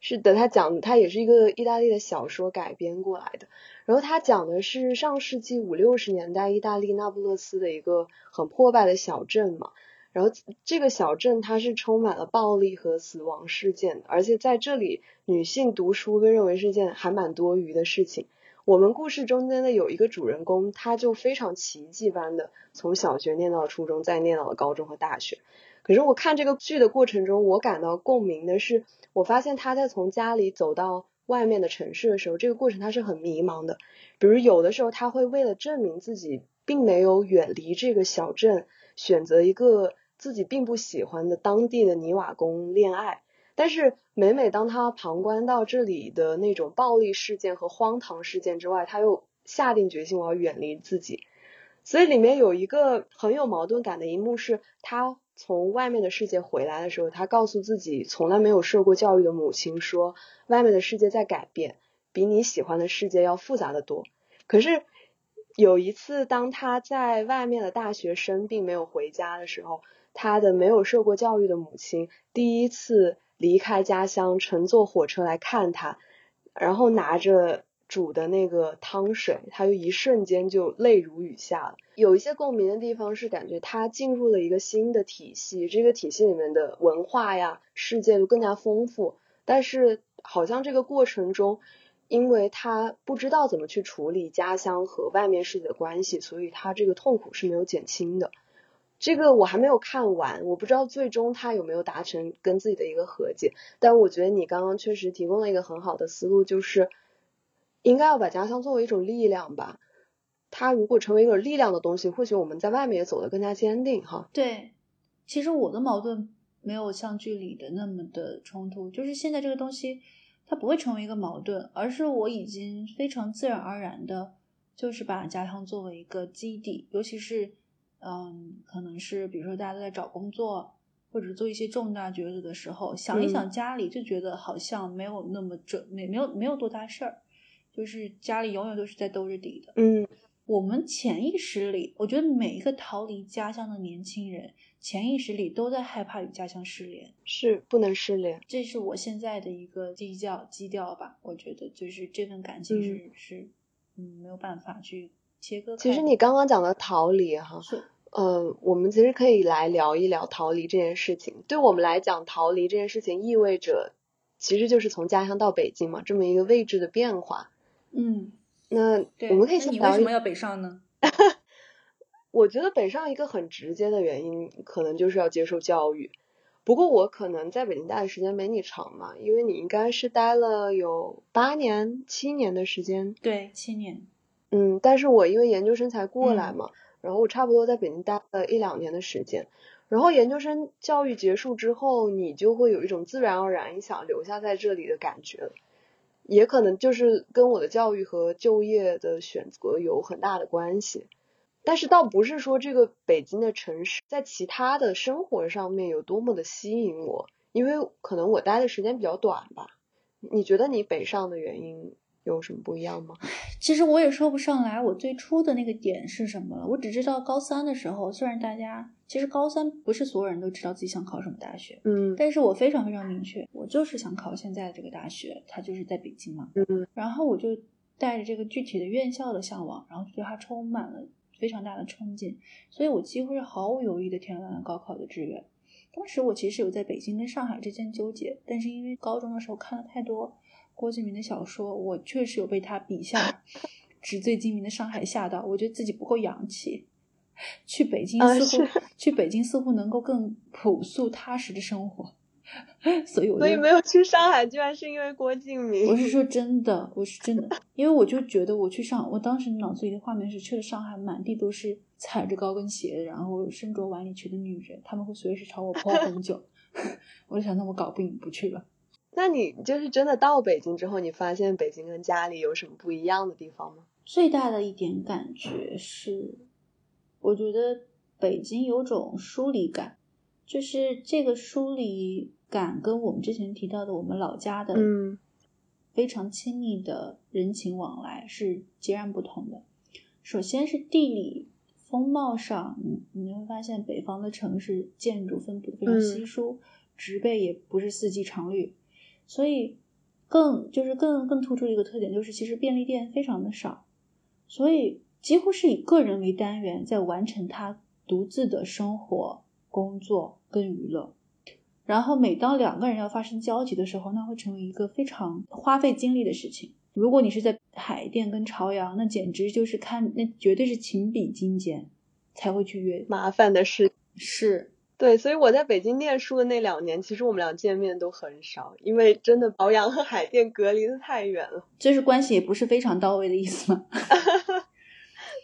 [SPEAKER 2] 是的，他讲他也是一个意大利的小说改编过来的，然后他讲的是上世纪五六十年代意大利那不勒斯的一个很破败的小镇嘛，然后这个小镇它是充满了暴力和死亡事件，而且在这里女性读书被认为是件还蛮多余的事情。我们故事中间的有一个主人公，他就非常奇迹般的从小学念到初中，再念到了高中和大学。可是我看这个剧的过程中，我感到共鸣的是，我发现他在从家里走到外面的城市的时候，这个过程他是很迷茫的。比如有的时候他会为了证明自己并没有远离这个小镇，选择一个自己并不喜欢的当地的泥瓦工恋爱。但是每每当他旁观到这里的那种暴力事件和荒唐事件之外，他又下定决心我要远离自己。所以里面有一个很有矛盾感的一幕是，他。从外面的世界回来的时候，他告诉自己从来没有受过教育的母亲说：“外面的世界在改变，比你喜欢的世界要复杂的多。”可是有一次，当他在外面的大学生病没有回家的时候，他的没有受过教育的母亲第一次离开家乡，乘坐火车来看他，然后拿着。煮的那个汤水，他就一瞬间就泪如雨下了。有一些共鸣的地方是感觉他进入了一个新的体系，这个体系里面的文化呀、世界就更加丰富。但是好像这个过程中，因为他不知道怎么去处理家乡和外面世界的关系，所以他这个痛苦是没有减轻的。这个我还没有看完，我不知道最终他有没有达成跟自己的一个和解。但我觉得你刚刚确实提供了一个很好的思路，就是。应该要把家乡作为一种力量吧，它如果成为一个力量的东西，或许我们在外面也走得更加坚定哈。
[SPEAKER 1] 对，其实我的矛盾没有像剧里的那么的冲突，就是现在这个东西它不会成为一个矛盾，而是我已经非常自然而然的，就是把家乡作为一个基地，尤其是嗯，可能是比如说大家都在找工作或者做一些重大抉择的时候，想一想家里就觉得好像没有那么准，没没有没有多大事儿。就是家里永远都是在兜着底的。
[SPEAKER 2] 嗯，
[SPEAKER 1] 我们潜意识里，我觉得每一个逃离家乡的年轻人，潜意识里都在害怕与家乡失联，
[SPEAKER 2] 是不能失联。
[SPEAKER 1] 这是我现在的一个基调基调吧。我觉得就是这份感情是是，嗯，没有办法去切割开。
[SPEAKER 2] 其实你刚刚讲的逃离哈，
[SPEAKER 1] 是
[SPEAKER 2] 嗯，我们其实可以来聊一聊逃离这件事情。对我们来讲，逃离这件事情意味着，其实就是从家乡到北京嘛，这么一个位置的变化。
[SPEAKER 1] 嗯，
[SPEAKER 2] 那
[SPEAKER 1] 对。
[SPEAKER 2] 我们可以先聊一
[SPEAKER 1] 你为什么要北上呢？
[SPEAKER 2] 我觉得北上一个很直接的原因，可能就是要接受教育。不过我可能在北京待的时间没你长嘛，因为你应该是待了有八年、七年的时间。
[SPEAKER 1] 对，七年。
[SPEAKER 2] 嗯，但是我因为研究生才过来
[SPEAKER 1] 嗯
[SPEAKER 2] 嘛，然后我差不多在北京待了一两年的时间。然后研究生教育结束之后，你就会有一种自然而然你想留下在这里的感觉，也可能就是跟我的教育和就业的选择有很大的关系。但是倒不是说这个北京的城市在其他的生活上面有多么的吸引我，因为可能我待的时间比较短吧。你觉得你北上的原因有什么不一样吗？
[SPEAKER 1] 其实我也说不上来，我最初的那个点是什么了。我只知道高三的时候，虽然大家其实高三不是所有人都知道自己想考什么大学，
[SPEAKER 2] 嗯
[SPEAKER 1] 但是我非常非常明确，我就是想考现在的这个大学，它就是在北京嘛。
[SPEAKER 2] 嗯
[SPEAKER 1] 然后我就带着这个具体的院校的向往，然后对它充满了非常大的憧憬，所以我几乎是毫无犹豫的填完了高考的志愿。当时我其实有在北京跟上海之间纠结，但是因为高中的时候看了太多郭敬明的小说，我确实有被他笔下 纸醉金迷的上海吓到，我觉得自己不够洋气。去北京
[SPEAKER 2] 啊
[SPEAKER 1] 似乎、
[SPEAKER 2] 是
[SPEAKER 1] 去北京似乎能够更朴素踏实的生活，所以我
[SPEAKER 2] 所以没有去上海，居然是因为郭敬明。
[SPEAKER 1] 我是说真的，我是真的，因为我就觉得我去上，我当时脑子里的画面是去了上海，满地都是踩着高跟鞋，然后身着晚礼裙的女人，他们会随时朝我泼红酒，我就想，那我搞不赢不去了。
[SPEAKER 2] 那你就是真的到北京之后，你发现北京跟家里有什么不一样的地方吗？
[SPEAKER 1] 最大的一点感觉是，我觉得北京有种疏离感，就是这个疏离感跟我们之前提到的我们老家的
[SPEAKER 2] 嗯。
[SPEAKER 1] 非常亲密的人情往来是截然不同的。首先是地理风貌上，你你会发现北方的城市建筑分布的非常稀疏，植被也不是四季常绿，所以更就是更更突出一个特点就是，其实便利店非常的少，所以几乎是以个人为单元在完成他独自的生活、工作跟娱乐。然后每当两个人要发生交集的时候，那会成为一个非常花费精力的事情。如果你是在海淀跟朝阳，那简直就是看，那绝对是情比金坚才会去约。
[SPEAKER 2] 麻烦的事，
[SPEAKER 1] 是，
[SPEAKER 2] 对，所以我在北京念书的那两年，其实我们俩见面都很少，因为真的朝阳和海淀隔离的太远了。
[SPEAKER 1] 就是关系也不是非常到位的意思嘛。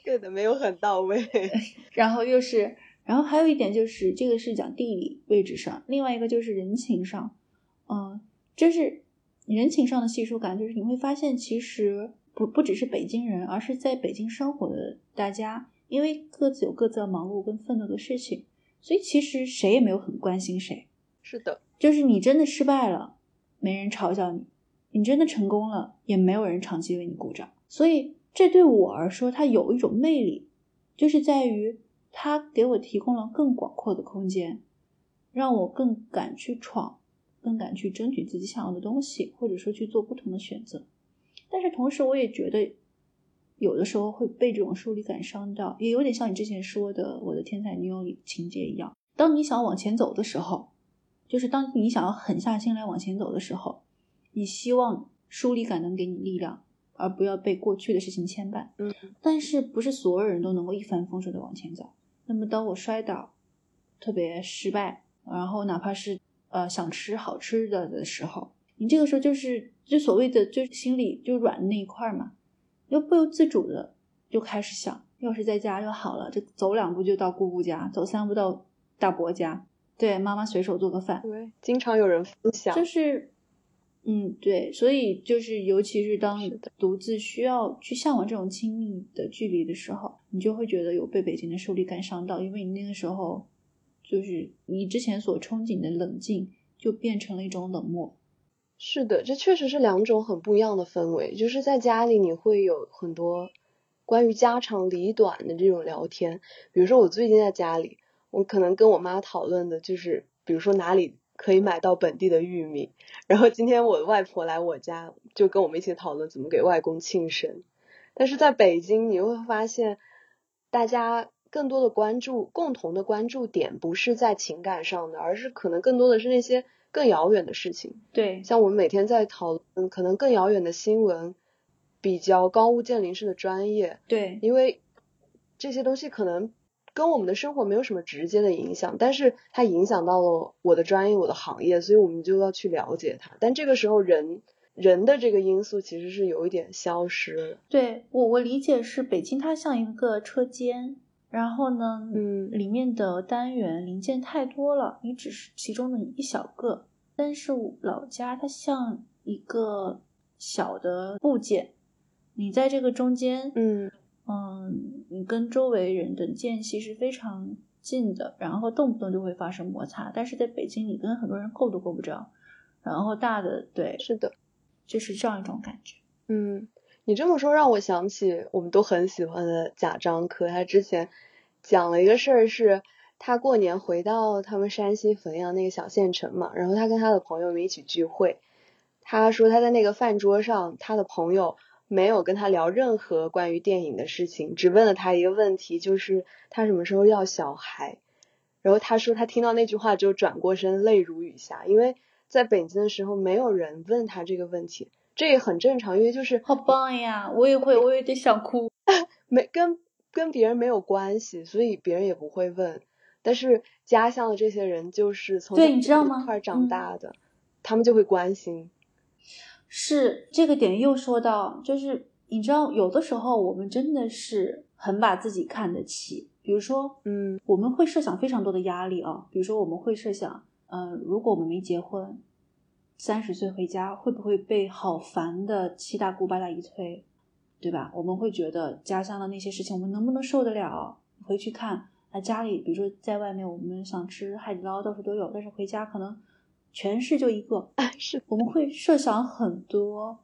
[SPEAKER 2] 对的，没有很到位。
[SPEAKER 1] 然后又是，然后还有一点就是，这个是讲地理位置上，另外一个就是人情上，嗯，就是人情上的细数感，就是你会发现，其实不不只是北京人，而是在北京生活的大家，因为各自有各自的忙碌跟愤怒的事情，所以其实谁也没有很关心谁。
[SPEAKER 2] 是的，
[SPEAKER 1] 就是你真的失败了，没人嘲笑你；你真的成功了，也没有人长期为你鼓掌。所以这对我而说，它有一种魅力，就是在于它给我提供了更广阔的空间，让我更敢去闯，更敢去争取自己想要的东西，或者说去做不同的选择。但是同时，我也觉得有的时候会被这种疏离感伤到，也有点像你之前说的《我的天才女友》情节一样。当你想往前走的时候，就是当你想要狠下心来往前走的时候，你希望疏离感能给你力量，而不要被过去的事情牵绊。
[SPEAKER 2] 嗯，
[SPEAKER 1] 但是不是所有人都能够一帆风顺的往前走。那么当我摔倒，特别失败，然后哪怕是呃想吃好吃的的时候，你这个时候就是就所谓的就是心里就软的那一块嘛，又不由自主的就开始想，要是在家就好了，这走两步就到姑姑家，走三步到大伯家，对，妈妈随手做个饭，
[SPEAKER 2] 对，经常有人分享，
[SPEAKER 1] 就是，嗯，对，所以就是，尤其是当
[SPEAKER 2] 你的
[SPEAKER 1] 独自需要去向往这种亲密的距离的时候，你就会觉得有被北京的受力感伤到，因为你那个时候，就是你之前所憧憬的冷静，就变成了一种冷漠。
[SPEAKER 2] 是的，这确实是两种很不一样的氛围。就是在家里，你会有很多关于家长里短的这种聊天。比如说，我最近在家里，我可能跟我妈讨论的就是，比如说哪里可以买到本地的玉米。然后今天我的外婆来我家，就跟我们一起讨论怎么给外公庆生。但是在北京，你会发现，大家更多的关注、共同的关注点不是在情感上的，而是可能更多的是那些更遥远的事情。
[SPEAKER 1] 对，
[SPEAKER 2] 像我们每天在讨论可能更遥远的新闻，比较高屋建瓴式的专业，
[SPEAKER 1] 对，
[SPEAKER 2] 因为这些东西可能跟我们的生活没有什么直接的影响，但是它影响到了我的专业、我的行业，所以我们就要去了解它。但这个时候人。人的这个因素其实是有一点消失了。
[SPEAKER 1] 对我，我理解是北京它像一个车间，然后呢，
[SPEAKER 2] 嗯，
[SPEAKER 1] 里面的单元零件太多了，你只是其中的一小个。但是老家它像一个小的部件，你在这个中间，
[SPEAKER 2] 嗯
[SPEAKER 1] 嗯，你跟周围人的间隙是非常近的，然后动不动就会发生摩擦。但是在北京，你跟很多人够都够不着，然后大的对，
[SPEAKER 2] 是的。
[SPEAKER 1] 就是这样一种感觉。
[SPEAKER 2] 嗯，你这么说让我想起我们都很喜欢的贾樟柯，他之前讲了一个事儿，是他过年回到他们山西汾阳那个小县城嘛，然后他跟他的朋友们一起聚会，他说他在那个饭桌上，他的朋友没有跟他聊任何关于电影的事情，只问了他一个问题，就是他什么时候要小孩。然后他说他听到那句话就转过身，泪如雨下，因为。在北京的时候，没有人问他这个问题，这也很正常，因为就是
[SPEAKER 1] 好棒呀，我也会，我有点想哭，
[SPEAKER 2] 没跟跟别人没有关系，所以别人也不会问。但是家乡的这些人就是从
[SPEAKER 1] 对，你知道吗？
[SPEAKER 2] 一块长大的，他们就会关心。
[SPEAKER 1] 是这个点又说到，就是你知道，有的时候我们真的是很把自己看得起，比如说，
[SPEAKER 2] 嗯，
[SPEAKER 1] 我们会设想非常多的压力啊，比如说我们会设想。嗯，如果我们没结婚，三十岁回家会不会被好烦的七大姑八大姨催，对吧？我们会觉得家乡的那些事情，我们能不能受得了？回去看，啊，家里比如说在外面，我们想吃海底捞，到处都有，但是回家可能全市就一个，
[SPEAKER 2] 是
[SPEAKER 1] 我们会设想很多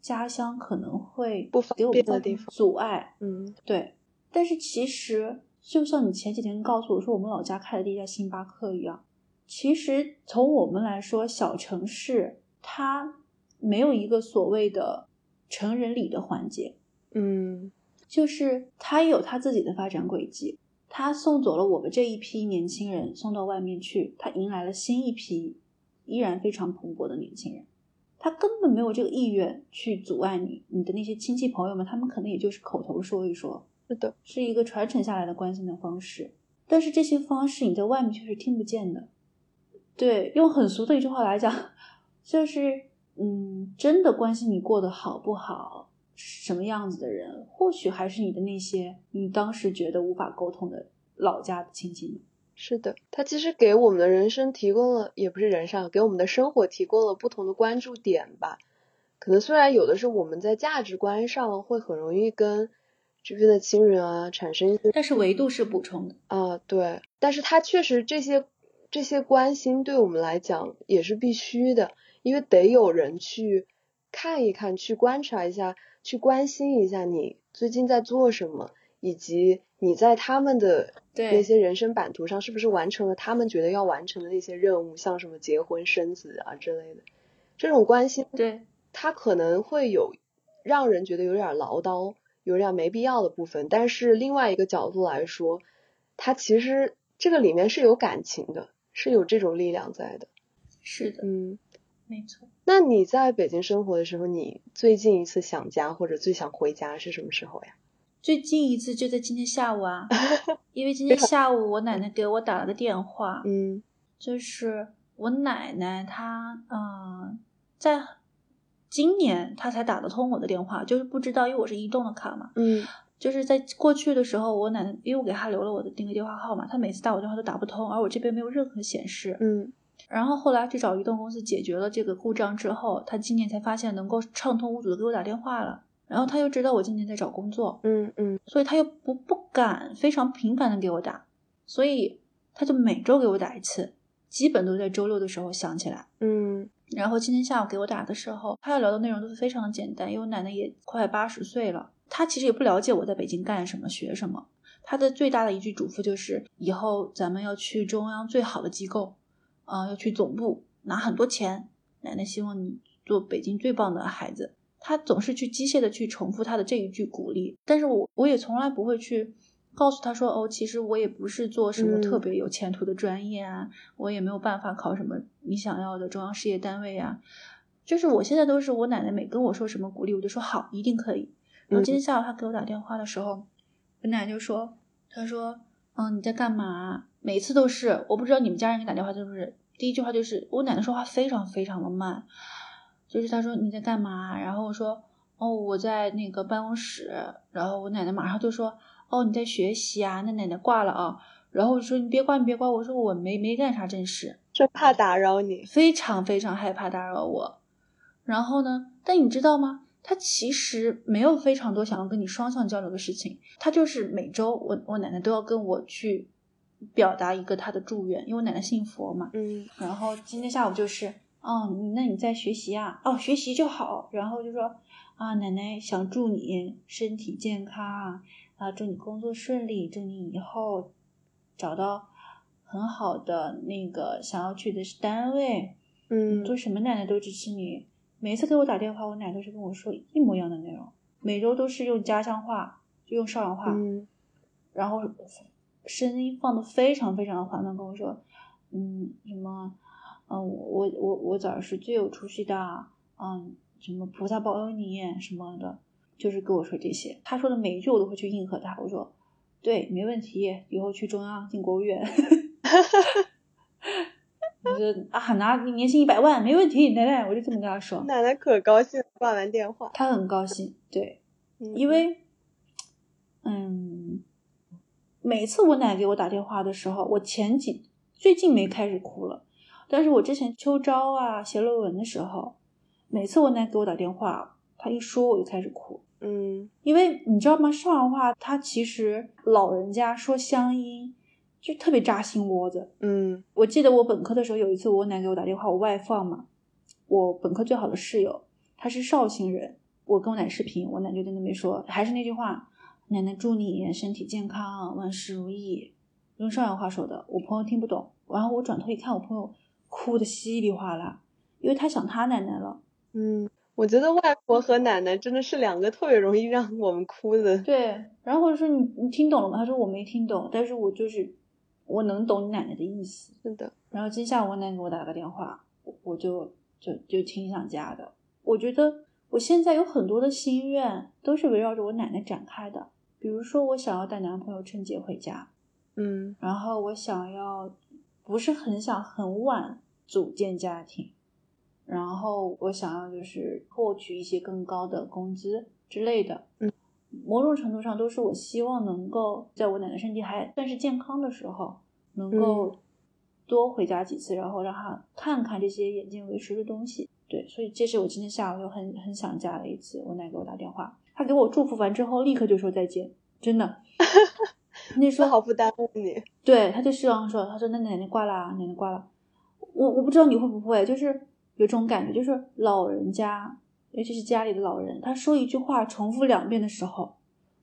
[SPEAKER 1] 家乡可能会
[SPEAKER 2] 不方
[SPEAKER 1] 便的
[SPEAKER 2] 地方
[SPEAKER 1] 阻碍，
[SPEAKER 2] 嗯，
[SPEAKER 1] 对。但是其实就像你前几天告诉我说，我们老家开的第一家星巴克一样。其实从我们来说，小城市它没有一个所谓的成人礼的环节，
[SPEAKER 2] 嗯，
[SPEAKER 1] 就是它有它自己的发展轨迹，它送走了我们这一批年轻人，送到外面去，他迎来了新一批依然非常蓬勃的年轻人，他根本没有这个意愿去阻碍你，你的那些亲戚朋友们，他们可能也就是口头说一说，
[SPEAKER 2] 是的，
[SPEAKER 1] 是一个传承下来的关心的方式，但是这些方式你在外面却是听不见的。对，用很俗的一句话来讲，就是，嗯，真的关心你过得好不好，什么样子的人，或许还是你的那些你当时觉得无法沟通的老家的亲戚们。
[SPEAKER 2] 是的，他其实给我们的人生提供了，也不是人生，给我们的生活提供了不同的关注点吧。可能虽然有的是我们在价值观上会很容易跟这边的亲人啊产生一些，
[SPEAKER 1] 但是维度是补充的
[SPEAKER 2] 啊，对，但是他确实这些。这些关心对我们来讲也是必须的，因为得有人去看一看，去观察一下，去关心一下你最近在做什么，以及你在他们的那些人生版图上是不是完成了他们觉得要完成的那些任务，像什么结婚生子啊之类的。这种关心，
[SPEAKER 1] 对，
[SPEAKER 2] 他可能会有让人觉得有点唠叨，有点没必要的部分，但是另外一个角度来说，他其实这个里面是有感情的。是有这种力量在的，
[SPEAKER 1] 是的，
[SPEAKER 2] 嗯，
[SPEAKER 1] 没错。
[SPEAKER 2] 那你在北京生活的时候，你最近一次想家或者最想回家是什么时候呀？
[SPEAKER 1] 最近一次就在今天下午啊，因为今天下午我奶奶给我打了个电话，
[SPEAKER 2] 嗯，
[SPEAKER 1] 就是我奶奶她，嗯，在今年她才打得通我的电话，就是不知道，因为我是移动的卡嘛，
[SPEAKER 2] 嗯。
[SPEAKER 1] 就是在过去的时候，我奶奶因为我给她留了我的那个电话号码，她每次打我电话都打不通，而我这边没有任何显示。
[SPEAKER 2] 嗯，
[SPEAKER 1] 然后后来去找移动公司解决了这个故障之后，他今年才发现能够畅通无阻的给我打电话了。然后他又知道我今年在找工作，
[SPEAKER 2] 嗯嗯，
[SPEAKER 1] 所以他又不不敢非常频繁的给我打，所以他就每周给我打一次，基本都在周六的时候想起来。
[SPEAKER 2] 嗯，
[SPEAKER 1] 然后今天下午给我打的时候，他要聊的内容都是非常的简单，因为我奶奶也快八十岁了。他其实也不了解我在北京干什么、学什么。他的最大的一句嘱咐就是：以后咱们要去中央最好的机构，啊，要去总部拿很多钱。奶奶希望你做北京最棒的孩子。他总是去机械的去重复他的这一句鼓励，但是我我也从来不会去告诉他说，哦，其实我也不是做什么特别有前途的专业啊，我也没有办法考什么你想要的中央事业单位啊。就是我现在都是我奶奶每跟我说什么鼓励，我就说好，一定可以。然后今天下午她给我打电话的时候，我奶奶就说，她说，嗯，你在干嘛？每次都是，我不知道你们家人给打电话就是第一句话就是我奶奶说话非常非常的慢，就是她说你在干嘛？然后我说哦我在那个办公室，然后我奶奶马上就说哦你在学习啊？那奶奶挂了啊。然后我说你别挂你别挂，我说我没没干啥正事，
[SPEAKER 2] 就怕打扰你，
[SPEAKER 1] 非常非常害怕打扰我。然后呢？但你知道吗？他其实没有非常多想要跟你双向交流的事情。他就是每周，我我奶奶都要跟我去表达一个他的祝愿，因为我奶奶信佛嘛。
[SPEAKER 2] 嗯。
[SPEAKER 1] 然后今天下午就是，哦，那你在学习啊？哦，学习就好。然后就说，啊，奶奶想祝你身体健康啊，祝你工作顺利，祝你以后找到很好的那个想要去的单位。
[SPEAKER 2] 嗯。
[SPEAKER 1] 做什么奶奶都支持你。每次给我打电话，我奶都是跟我说一模一样的内容，每周都是用家乡话，就用邵阳话，然后声音放的非常非常的缓慢，跟我说，嗯，什么，嗯，我我我早是最有出息的，嗯，什么菩萨保佑你什么的，就是跟我说这些。他说的每一句我都会去应和他，我说，对，没问题，以后去中央进国务院。啊，拿年薪一百万没问题，奶奶，我就这么跟他说。
[SPEAKER 2] 奶奶可高兴，挂完电话，
[SPEAKER 1] 他很高兴，对，因为，嗯，每次我奶给我打电话的时候，我前几最近没开始哭了，但是我之前秋招啊写论文的时候，每次我奶给我打电话，她一说我就开始哭，
[SPEAKER 2] 嗯，
[SPEAKER 1] 因为你知道吗？上海话它其实老人家说乡音。就特别扎心窝子，
[SPEAKER 2] 嗯，
[SPEAKER 1] 我记得我本科的时候有一次，我奶给我打电话，我外放嘛，我本科最好的室友，他是绍兴人，我跟我奶视频，我奶就在那边说，还是那句话，奶奶祝你身体健康，万事如意，用上海话说的，我朋友听不懂，然后我转头一看，我朋友哭的稀里哗啦，因为他想他奶奶了，
[SPEAKER 2] 嗯，我觉得外婆和奶奶真的是两个特别容易让我们哭的，
[SPEAKER 1] 对，然后或者说你你听懂了吗？他说我没听懂，但是我就是。我能懂你奶奶的意思，
[SPEAKER 2] 是的。
[SPEAKER 1] 然后今下午我奶奶给我打了个电话，我就就就挺想家的。我觉得我现在有很多的心愿都是围绕着我奶奶展开的，比如说我想要带男朋友春节回家，
[SPEAKER 2] 嗯，
[SPEAKER 1] 然后我想要不是很想很晚组建家庭，然后我想要就是获取一些更高的工资之类的，
[SPEAKER 2] 嗯。
[SPEAKER 1] 某种程度上都是我希望能够在我奶奶身体还算是健康的时候，能够多回家几次，然后让她看看这些眼见为实的东西。对，所以这是我今天下午又很很想家的一次。我奶给我打电话，她给我祝福完之后，立刻就说再见，真的。那说
[SPEAKER 2] 好不耽误你。
[SPEAKER 1] 对，他就希望说，他说那奶奶挂了，奶奶挂了。我我不知道你会不会，就是有这种感觉，就是老人家。尤其是家里的老人，他说一句话重复两遍的时候，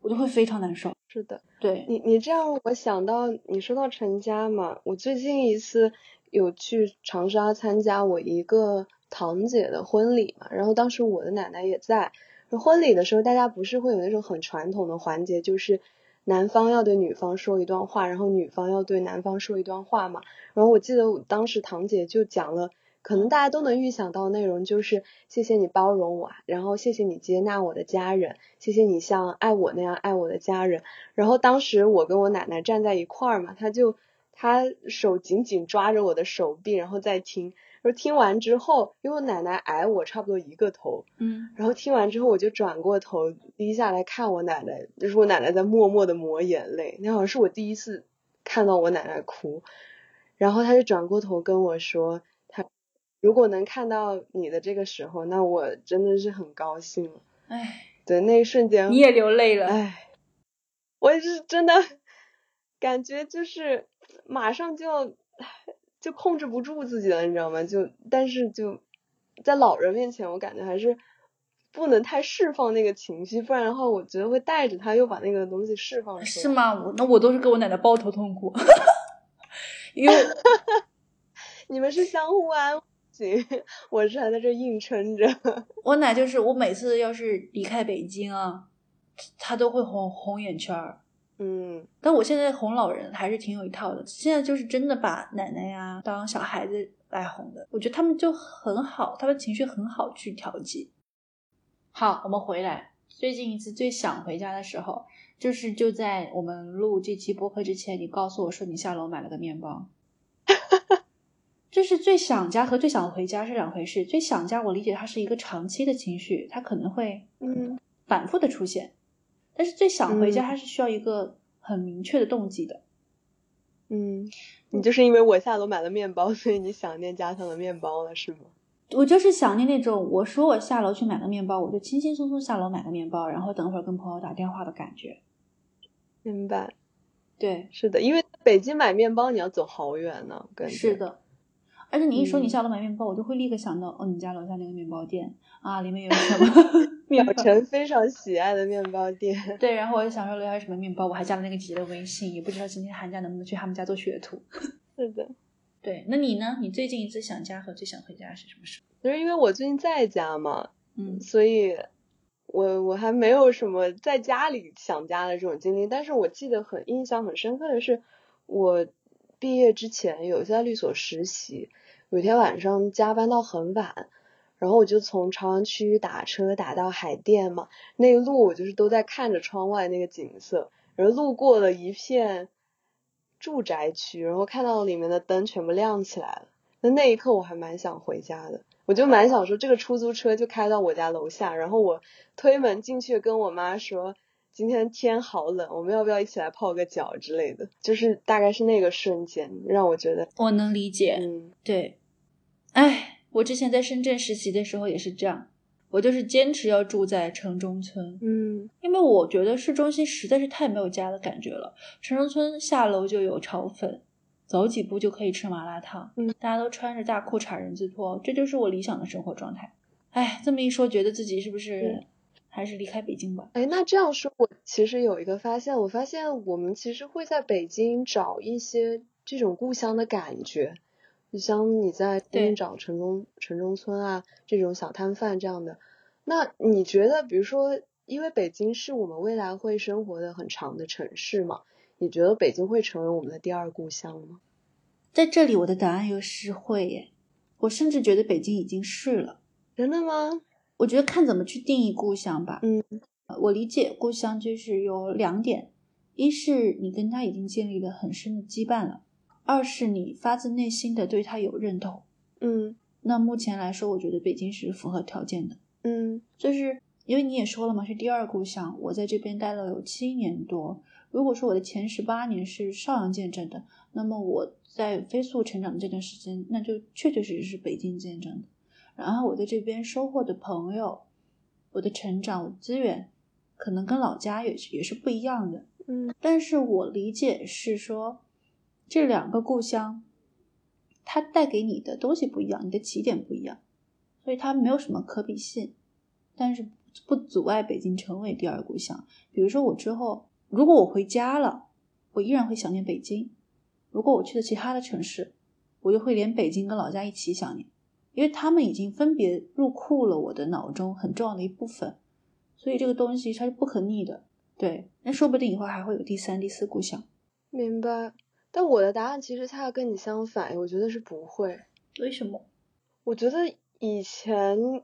[SPEAKER 1] 我就会非常难受。
[SPEAKER 2] 是的，
[SPEAKER 1] 对
[SPEAKER 2] 你，你这样我想到你说到成家嘛，我最近一次有去长沙参加我一个堂姐的婚礼嘛，然后当时我的奶奶也在。婚礼的时候，大家不是会有那种很传统的环节，就是男方要对女方说一段话，然后女方要对男方说一段话嘛。然后我记得我当时堂姐就讲了。可能大家都能预想到内容，就是谢谢你包容我，然后谢谢你接纳我的家人，谢谢你像爱我那样爱我的家人。然后当时我跟我奶奶站在一块儿嘛，她就她手紧紧抓着我的手臂，然后再听。然后听完之后，因为我奶奶矮我差不多一个头，
[SPEAKER 1] 嗯，
[SPEAKER 2] 然后听完之后我就转过头低下来看我奶奶，就是我奶奶在默默的抹眼泪，那好像是我第一次看到我奶奶哭。然后她就转过头跟我说。如果能看到你的这个时候，那我真的是很高兴。
[SPEAKER 1] 哎，
[SPEAKER 2] 对，那一瞬间
[SPEAKER 1] 你也流泪了。
[SPEAKER 2] 哎，我也是真的感觉就是马上就要就控制不住自己了，你知道吗？就但是就在老人面前，我感觉还是不能太释放那个情绪，不然的话，我觉得会带着他又把那个东西释放出来。
[SPEAKER 1] 是吗？我那我都是给我奶奶抱头痛哭，因为
[SPEAKER 2] 你们是相互安。行，我是还在这硬撑着。
[SPEAKER 1] 我奶就是我每次要是离开北京啊，她都会红红眼圈儿。
[SPEAKER 2] 嗯
[SPEAKER 1] 但我现在哄老人还是挺有一套的，现在就是真的把奶奶呀当小孩子来哄的，我觉得他们就很好，他们情绪很好去调剂。好，我们回来，最近一次最想回家的时候，就是就在我们录这期播客之前，你告诉我说你下楼买了个面包。就是最想家和最想回家是两回事。最想家，我理解它是一个长期的情绪，它可能会
[SPEAKER 2] 嗯
[SPEAKER 1] 反复的出现。但是最想回家，
[SPEAKER 2] 嗯
[SPEAKER 1] 它是需要一个很明确的动机的。
[SPEAKER 2] 嗯，你就是因为我下楼买了面包，所以你想念家乡的面包了，是吗？
[SPEAKER 1] 我就是想念那种我说我下楼去买个面包，我就轻轻松松下楼买个面包，然后等会儿跟朋友打电话的感觉。
[SPEAKER 2] 明白，
[SPEAKER 1] 对，
[SPEAKER 2] 是的，因为北京买面包你要走好远呢，感觉
[SPEAKER 1] 是，的。而且你一说你
[SPEAKER 2] 嗯
[SPEAKER 1] 下楼买面包，我就会立刻想到，哦，你家楼下那个面包店啊，里面有什么
[SPEAKER 2] 秒成？非常喜爱的面包店。
[SPEAKER 1] 对，然后我就想说楼下有什么面包，我还加了那个姐姐的微信，也不知道今天寒假能不能去他们家做学徒。
[SPEAKER 2] 是的，
[SPEAKER 1] 对，那你呢？你最近一次想家和最想回家是什么时候？
[SPEAKER 2] 就是因为我最近在家嘛，
[SPEAKER 1] 嗯
[SPEAKER 2] 所以我我还没有什么在家里想家的这种经历，但是我记得很印象很深刻的是，我毕业之前有在律所实习，有一天晚上加班到很晚，然后我就从朝阳区打车打到海淀嘛，那一路我就是都在看着窗外那个景色，然后路过了一片住宅区，然后看到里面的灯全部亮起来了，那那一刻我还蛮想回家的。我就蛮想说，这个出租车就开到我家楼下，然后我推门进去，跟我妈说，今天天好冷，我们要不要一起来泡个脚之类的？就是大概是那个瞬间，让我觉得，
[SPEAKER 1] 我能理解。
[SPEAKER 2] 嗯
[SPEAKER 1] 对，哎，我之前在深圳实习的时候也是这样，我就是坚持要住在城中村，
[SPEAKER 2] 嗯
[SPEAKER 1] 因为我觉得市中心实在是太没有家的感觉了。城中村下楼就有炒粉，走几步就可以吃麻辣烫，
[SPEAKER 2] 嗯，
[SPEAKER 1] 大家都穿着大裤衩人字拖，这就是我理想的生活状态。哎，这么一说，觉得自己是不是
[SPEAKER 2] 嗯
[SPEAKER 1] 还是离开北京吧？
[SPEAKER 2] 哎，那这样说，我其实有一个发现，我发现我们其实会在北京找一些这种故乡的感觉，就像你在北
[SPEAKER 1] 对
[SPEAKER 2] 京找城中城中村啊这种小摊贩这样的。那你觉得，比如说，因为北京是我们未来会生活的很长的城市嘛，你觉得北京会成为我们的第二故乡吗？
[SPEAKER 1] 在这里，我的答案又是会耶。我甚至觉得北京已经是了。
[SPEAKER 2] 真的吗？
[SPEAKER 1] 我觉得看怎么去定义故乡吧。
[SPEAKER 2] 嗯
[SPEAKER 1] 我理解故乡就是有两点：一是你跟他已经建立了很深的羁绊了；二是你发自内心的对他有认同。
[SPEAKER 2] 嗯
[SPEAKER 1] 那目前来说，我觉得北京是符合条件的，
[SPEAKER 2] 嗯
[SPEAKER 1] 就是因为你也说了嘛，是第二故乡。我在这边待了有七年多，如果说我的前十八年是邵阳见证的，那么我在飞速成长的这段时间，那就确确实实是北京见证的。然后我在这边收获的朋友，我的成长，我的资源，可能跟老家也是也是不一样的。
[SPEAKER 2] 嗯
[SPEAKER 1] 但是我理解是说，这两个故乡，它带给你的东西不一样，你的起点不一样，所以它没有什么可比性。但是不阻碍北京成为第二故乡。比如说我之后，如果我回家了，我依然会想念北京；如果我去了其他的城市，我就会连北京跟老家一起想念，因为他们已经分别入库了我的脑中很重要的一部分。所以这个东西它是不可逆的。对，那说不定以后还会有第三、第四故乡。
[SPEAKER 2] 明白。但我的答案其实恰恰跟你相反，我觉得是不会。
[SPEAKER 1] 为什么？
[SPEAKER 2] 我觉得以前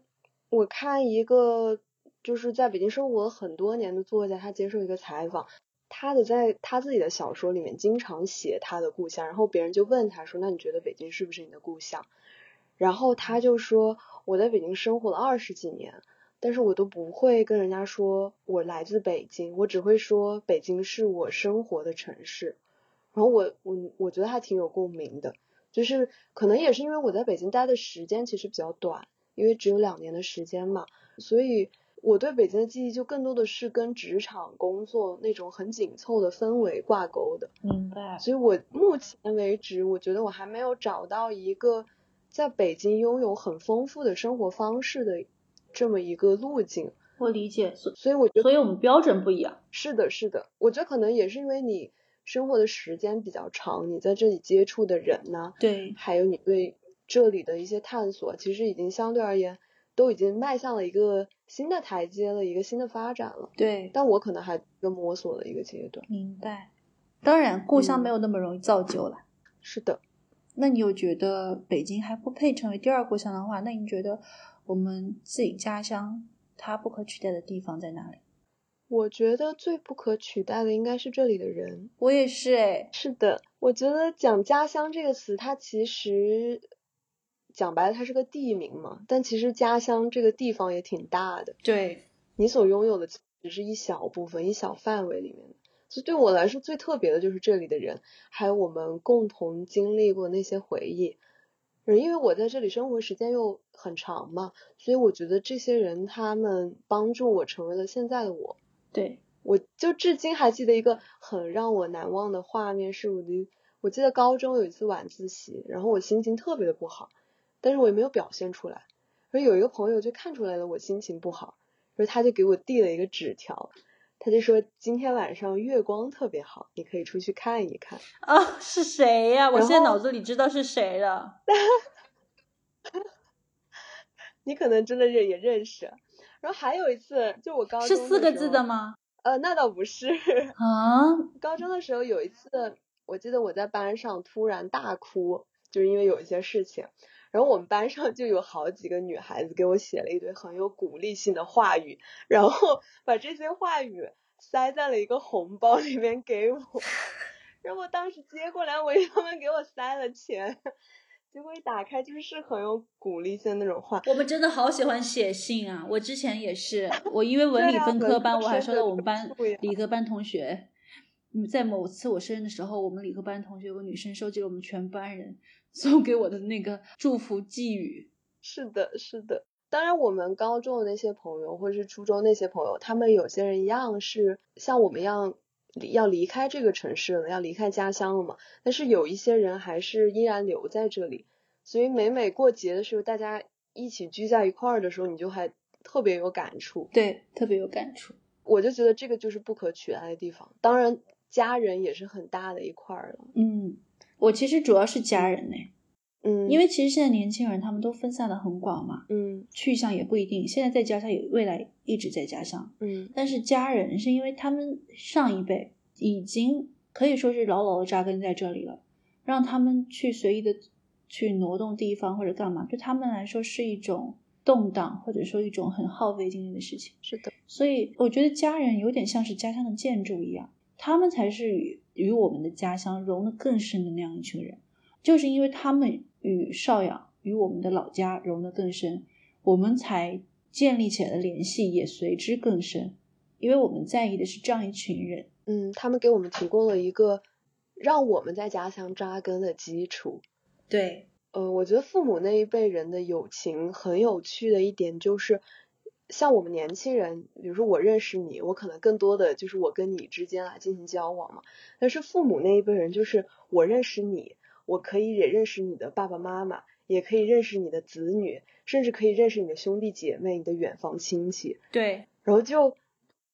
[SPEAKER 2] 我看一个就是在北京生活了很多年的作家，他接受一个采访，他的在他自己的小说里面经常写他的故乡，然后别人就问他说：“那你觉得北京是不是你的故乡？”然后他就说：“我在北京生活了二十几年，但是我都不会跟人家说我来自北京，我只会说北京是我生活的城市。”然后我我我觉得还挺有共鸣的。就是可能也是因为我在北京待的时间其实比较短，因为只有两年的时间嘛，所以我对北京的记忆就更多的是跟职场工作那种很紧凑的氛围挂钩的。
[SPEAKER 1] 明白。
[SPEAKER 2] 所以我目前为止，我觉得我还没有找到一个在北京拥有很丰富的生活方式的这么一个路径。
[SPEAKER 1] 我理解，所
[SPEAKER 2] 所以我觉得
[SPEAKER 1] 所以我们标准不一样。
[SPEAKER 2] 是的，是的，我觉得可能也是因为你生活的时间比较长，你在这里接触的人呐、
[SPEAKER 1] 对，
[SPEAKER 2] 还有你对这里的一些探索，其实已经相对而言都已经迈向了一个新的台阶了，一个新的发展了。
[SPEAKER 1] 对，
[SPEAKER 2] 但我可能还一个摸索的一个阶段。
[SPEAKER 1] 明白。当然，故乡
[SPEAKER 2] 嗯
[SPEAKER 1] 没有那么容易造就了。
[SPEAKER 2] 是的，
[SPEAKER 1] 那你又觉得北京还不配成为第二故乡的话，那你觉得我们自己家乡它不可取代的地方在哪里？
[SPEAKER 2] 我觉得最不可取代的应该是这里的人。
[SPEAKER 1] 我也是哎，
[SPEAKER 2] 是的，我觉得讲家乡这个词，它其实讲白了，它是个地名嘛，但其实家乡这个地方也挺大的，
[SPEAKER 1] 对，
[SPEAKER 2] 你所拥有的只是一小部分、一小范围里面的。所以对我来说，最特别的就是这里的人，还有我们共同经历过那些回忆。嗯因为我在这里生活时间又很长嘛，所以我觉得这些人他们帮助我成为了现在的我。
[SPEAKER 1] 对，
[SPEAKER 2] 我就至今还记得一个很让我难忘的画面，是我的，我记得高中有一次晚自习，然后我心情特别的不好，但是我也没有表现出来，而有一个朋友就看出来了我心情不好，然后他就给我递了一个纸条，他就说今天晚上月光特别好，你可以出去看一看。
[SPEAKER 1] 啊，是谁呀、我现在脑子里知道是谁了。
[SPEAKER 2] 你可能真的认也认识。然后还有一次，就我高中
[SPEAKER 1] 是四个字的？吗？
[SPEAKER 2] 呃，那倒不是。
[SPEAKER 1] 啊，
[SPEAKER 2] 高中的时候有一次，我记得我在班上突然大哭，就是因为有一些事情。然后我们班上就有好几个女孩子给我写了一堆很有鼓励性的话语，然后把这些话语塞在了一个红包里面给我。然后我当时接过来，我以为他们给我塞了钱，结果一打开就是很有鼓励性的那种话。
[SPEAKER 1] 我们真的好喜欢写信啊！我之前也是，我因为 文理分科班，我还收到我们班理科班同学，嗯，在某次我生日的时候，我们理科班同学有个女生收集了我们全班人 送给我的那个祝福寄语。
[SPEAKER 2] 是的，是的。当然，我们高中的那些朋友，或者是初中那些朋友，他们有些人一样是像我们一样离要离开这个城市了，要离开家乡了嘛。但是有一些人还是依然留在这里，所以每每过节的时候，大家一起聚在一块儿的时候，你就还特别有感触。
[SPEAKER 1] 对，特别有感触。
[SPEAKER 2] 我就觉得这个就是不可取代的地方。当然，家人也是很大的一块儿了。
[SPEAKER 1] 嗯，我其实主要是家人呢，
[SPEAKER 2] 嗯，
[SPEAKER 1] 因为其实现在年轻人他们都分散的很广嘛，
[SPEAKER 2] 嗯
[SPEAKER 1] 去向也不一定。现在在家乡，也未来一直在家乡。
[SPEAKER 2] 嗯
[SPEAKER 1] 但是家人是因为他们上一辈已经可以说是牢牢的扎根在这里了，让他们去随意的去挪动地方或者干嘛，对他们来说是一种动荡，或者说一种很耗费精力的事情。
[SPEAKER 2] 是的，
[SPEAKER 1] 所以我觉得家人有点像是家乡的建筑一样，他们才是与与我们的家乡融得更深的那样一群人。就是因为他们与邵阳、与我们的老家融得更深，我们才建立起来的联系也随之更深。因为我们在意的是这样一群人。
[SPEAKER 2] 嗯，他们给我们提供了一个让我们在家乡扎根的基础。
[SPEAKER 1] 对，
[SPEAKER 2] 呃，我觉得父母那一辈人的友情很有趣的一点就是，像我们年轻人，比如说我认识你，我可能更多的就是我跟你之间来进行交往嘛。但是父母那一辈人就是我认识你，我可以也认识你的爸爸妈妈，也可以认识你的子女，甚至可以认识你的兄弟姐妹、你的远房亲戚，
[SPEAKER 1] 对，
[SPEAKER 2] 然后就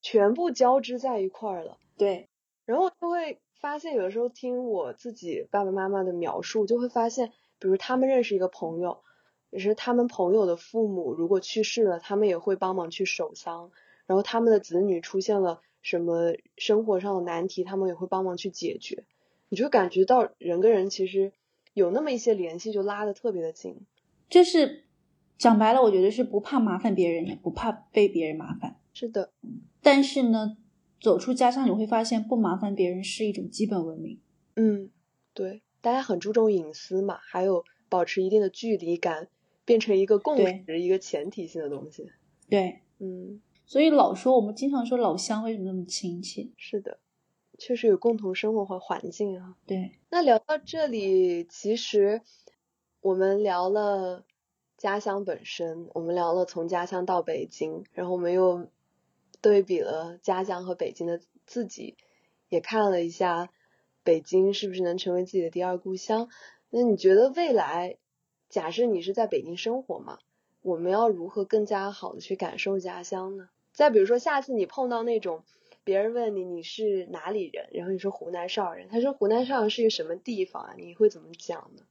[SPEAKER 2] 全部交织在一块儿了。
[SPEAKER 1] 对，
[SPEAKER 2] 然后就会发现，有的时候听我自己爸爸妈妈的描述，就会发现，比如他们认识一个朋友，也是他们朋友的父母如果去世了，他们也会帮忙去守丧，然后他们的子女出现了什么生活上的难题，他们也会帮忙去解决。你就感觉到人跟人其实有那么一些联系，就拉的特别的近。
[SPEAKER 1] 就是讲白了，我觉得是不怕麻烦别人，也不怕被别人麻烦。
[SPEAKER 2] 是的，
[SPEAKER 1] 但是呢，走出家乡，你会发现不麻烦别人是一种基本文明。
[SPEAKER 2] 嗯，对，大家很注重隐私嘛，还有保持一定的距离感，变成一个共识、一个前提性的东西。
[SPEAKER 1] 对，
[SPEAKER 2] 嗯，
[SPEAKER 1] 所以老说我们经常说老乡为什么那么亲切？
[SPEAKER 2] 是的，确实有共同生活和环境啊。
[SPEAKER 1] 对，
[SPEAKER 2] 那聊到这里，其实我们聊了家乡本身，我们聊了从家乡到北京，然后我们又对比了家乡和北京的自己，也看了一下北京是不是能成为自己的第二故乡。那你觉得未来，假设你是在北京生活嘛，我们要如何更加好的去感受家乡呢？再比如说，下次你碰到那种别人问你你是哪里人，然后你说湖南邵阳人，他说湖南邵阳是一个什么地方啊？你会怎么讲呢？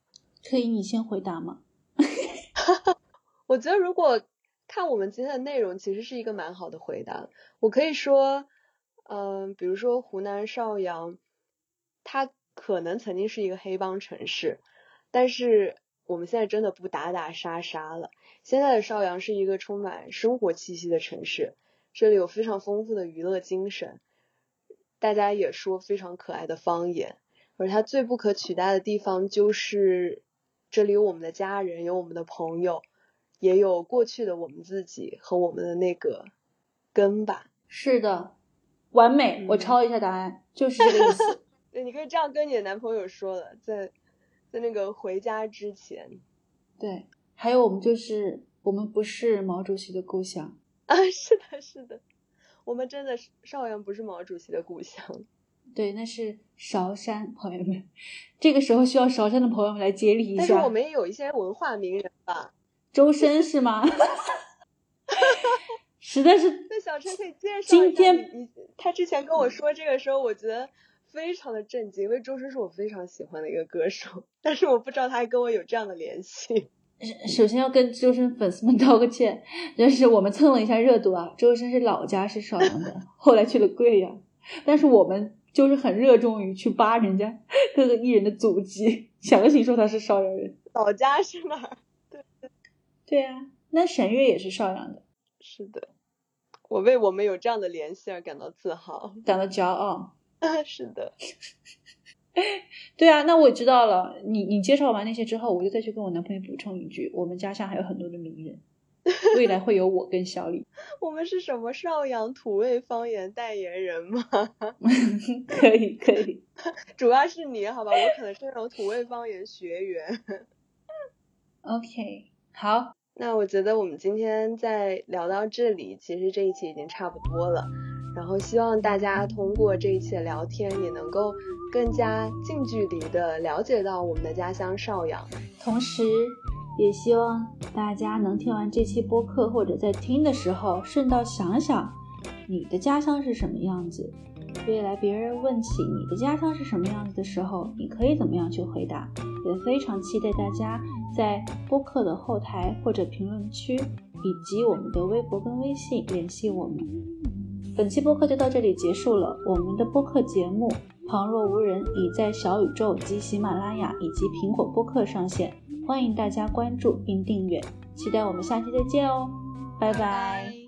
[SPEAKER 1] 可以你先回答吗？
[SPEAKER 2] 我觉得如果看我们今天的内容，其实是一个蛮好的回答。我可以说，嗯，比如说湖南邵阳，它可能曾经是一个黑帮城市，但是我们现在真的不打打杀杀了。现在的邵阳是一个充满生活气息的城市，这里有非常丰富的娱乐精神，大家也说非常可爱的方言，而它最不可取代的地方就是这里有我们的家人，有我们的朋友。也有过去的我们自己和我们的那个根吧。
[SPEAKER 1] 是的，完美。我抄一下答案，就是这个意思。
[SPEAKER 2] 对，你可以这样跟你的男朋友说了，在在那个回家之前。
[SPEAKER 1] 对，还有我们就是我们不是毛主席的故乡
[SPEAKER 2] 啊！是的，是的，我们真的是邵阳不是毛主席的故乡。
[SPEAKER 1] 对，那是韶山，朋友们。这个时候需要韶山的朋友们来接力一下。
[SPEAKER 2] 但是我们也有一些文化名人吧。
[SPEAKER 1] 周深是吗？实在是。
[SPEAKER 2] 那小陈可以介绍
[SPEAKER 1] 今天
[SPEAKER 2] 你他之前跟我说这个时候，我觉得非常的震惊，因为周深是我非常喜欢的一个歌手，但是我不知道他还跟我有这样的联系。
[SPEAKER 1] 首先要跟周深粉丝们道个歉，就是我们蹭了一下热度啊。周深是老家是邵阳的，后来去了贵阳，但是我们就是很热衷于去扒人家各个艺人的祖籍，强行说他是邵阳人。
[SPEAKER 2] 老家是哪儿？
[SPEAKER 1] 对啊，那沈月也是邵阳的。
[SPEAKER 2] 是的，我为我们有这样的联系而感到自豪，
[SPEAKER 1] 感到骄傲。
[SPEAKER 2] 是的，
[SPEAKER 1] 对啊，那我知道了。你你介绍完那些之后，我就再去跟我男朋友补充一句：我们家乡还有很多的名人，未来会有我跟小李。
[SPEAKER 2] 我们是什么邵阳土味方言代言人吗？
[SPEAKER 1] 可以可以，
[SPEAKER 2] 主要是你好吧，我可能是那种土味方言学员。
[SPEAKER 1] OK，好。
[SPEAKER 2] 那我觉得我们今天在聊到这里，其实这一期已经差不多了。然后希望大家通过这一期的聊天，也能够更加近距离的了解到我们的家乡邵阳。
[SPEAKER 1] 同时，也希望大家能听完这期播客，或者在听的时候，顺道想想你的家乡是什么样子。未来别人问起你的家乡是什么样子的时候，你可以怎么样去回答？也非常期待大家在播客的后台或者评论区，以及我们的微博跟微信联系我们。本期播客就到这里结束了。我们的播客节目《旁若无人》已在小宇宙及喜马拉雅以及苹果播客上线，欢迎大家关注并订阅。期待我们下期再见哦，拜拜。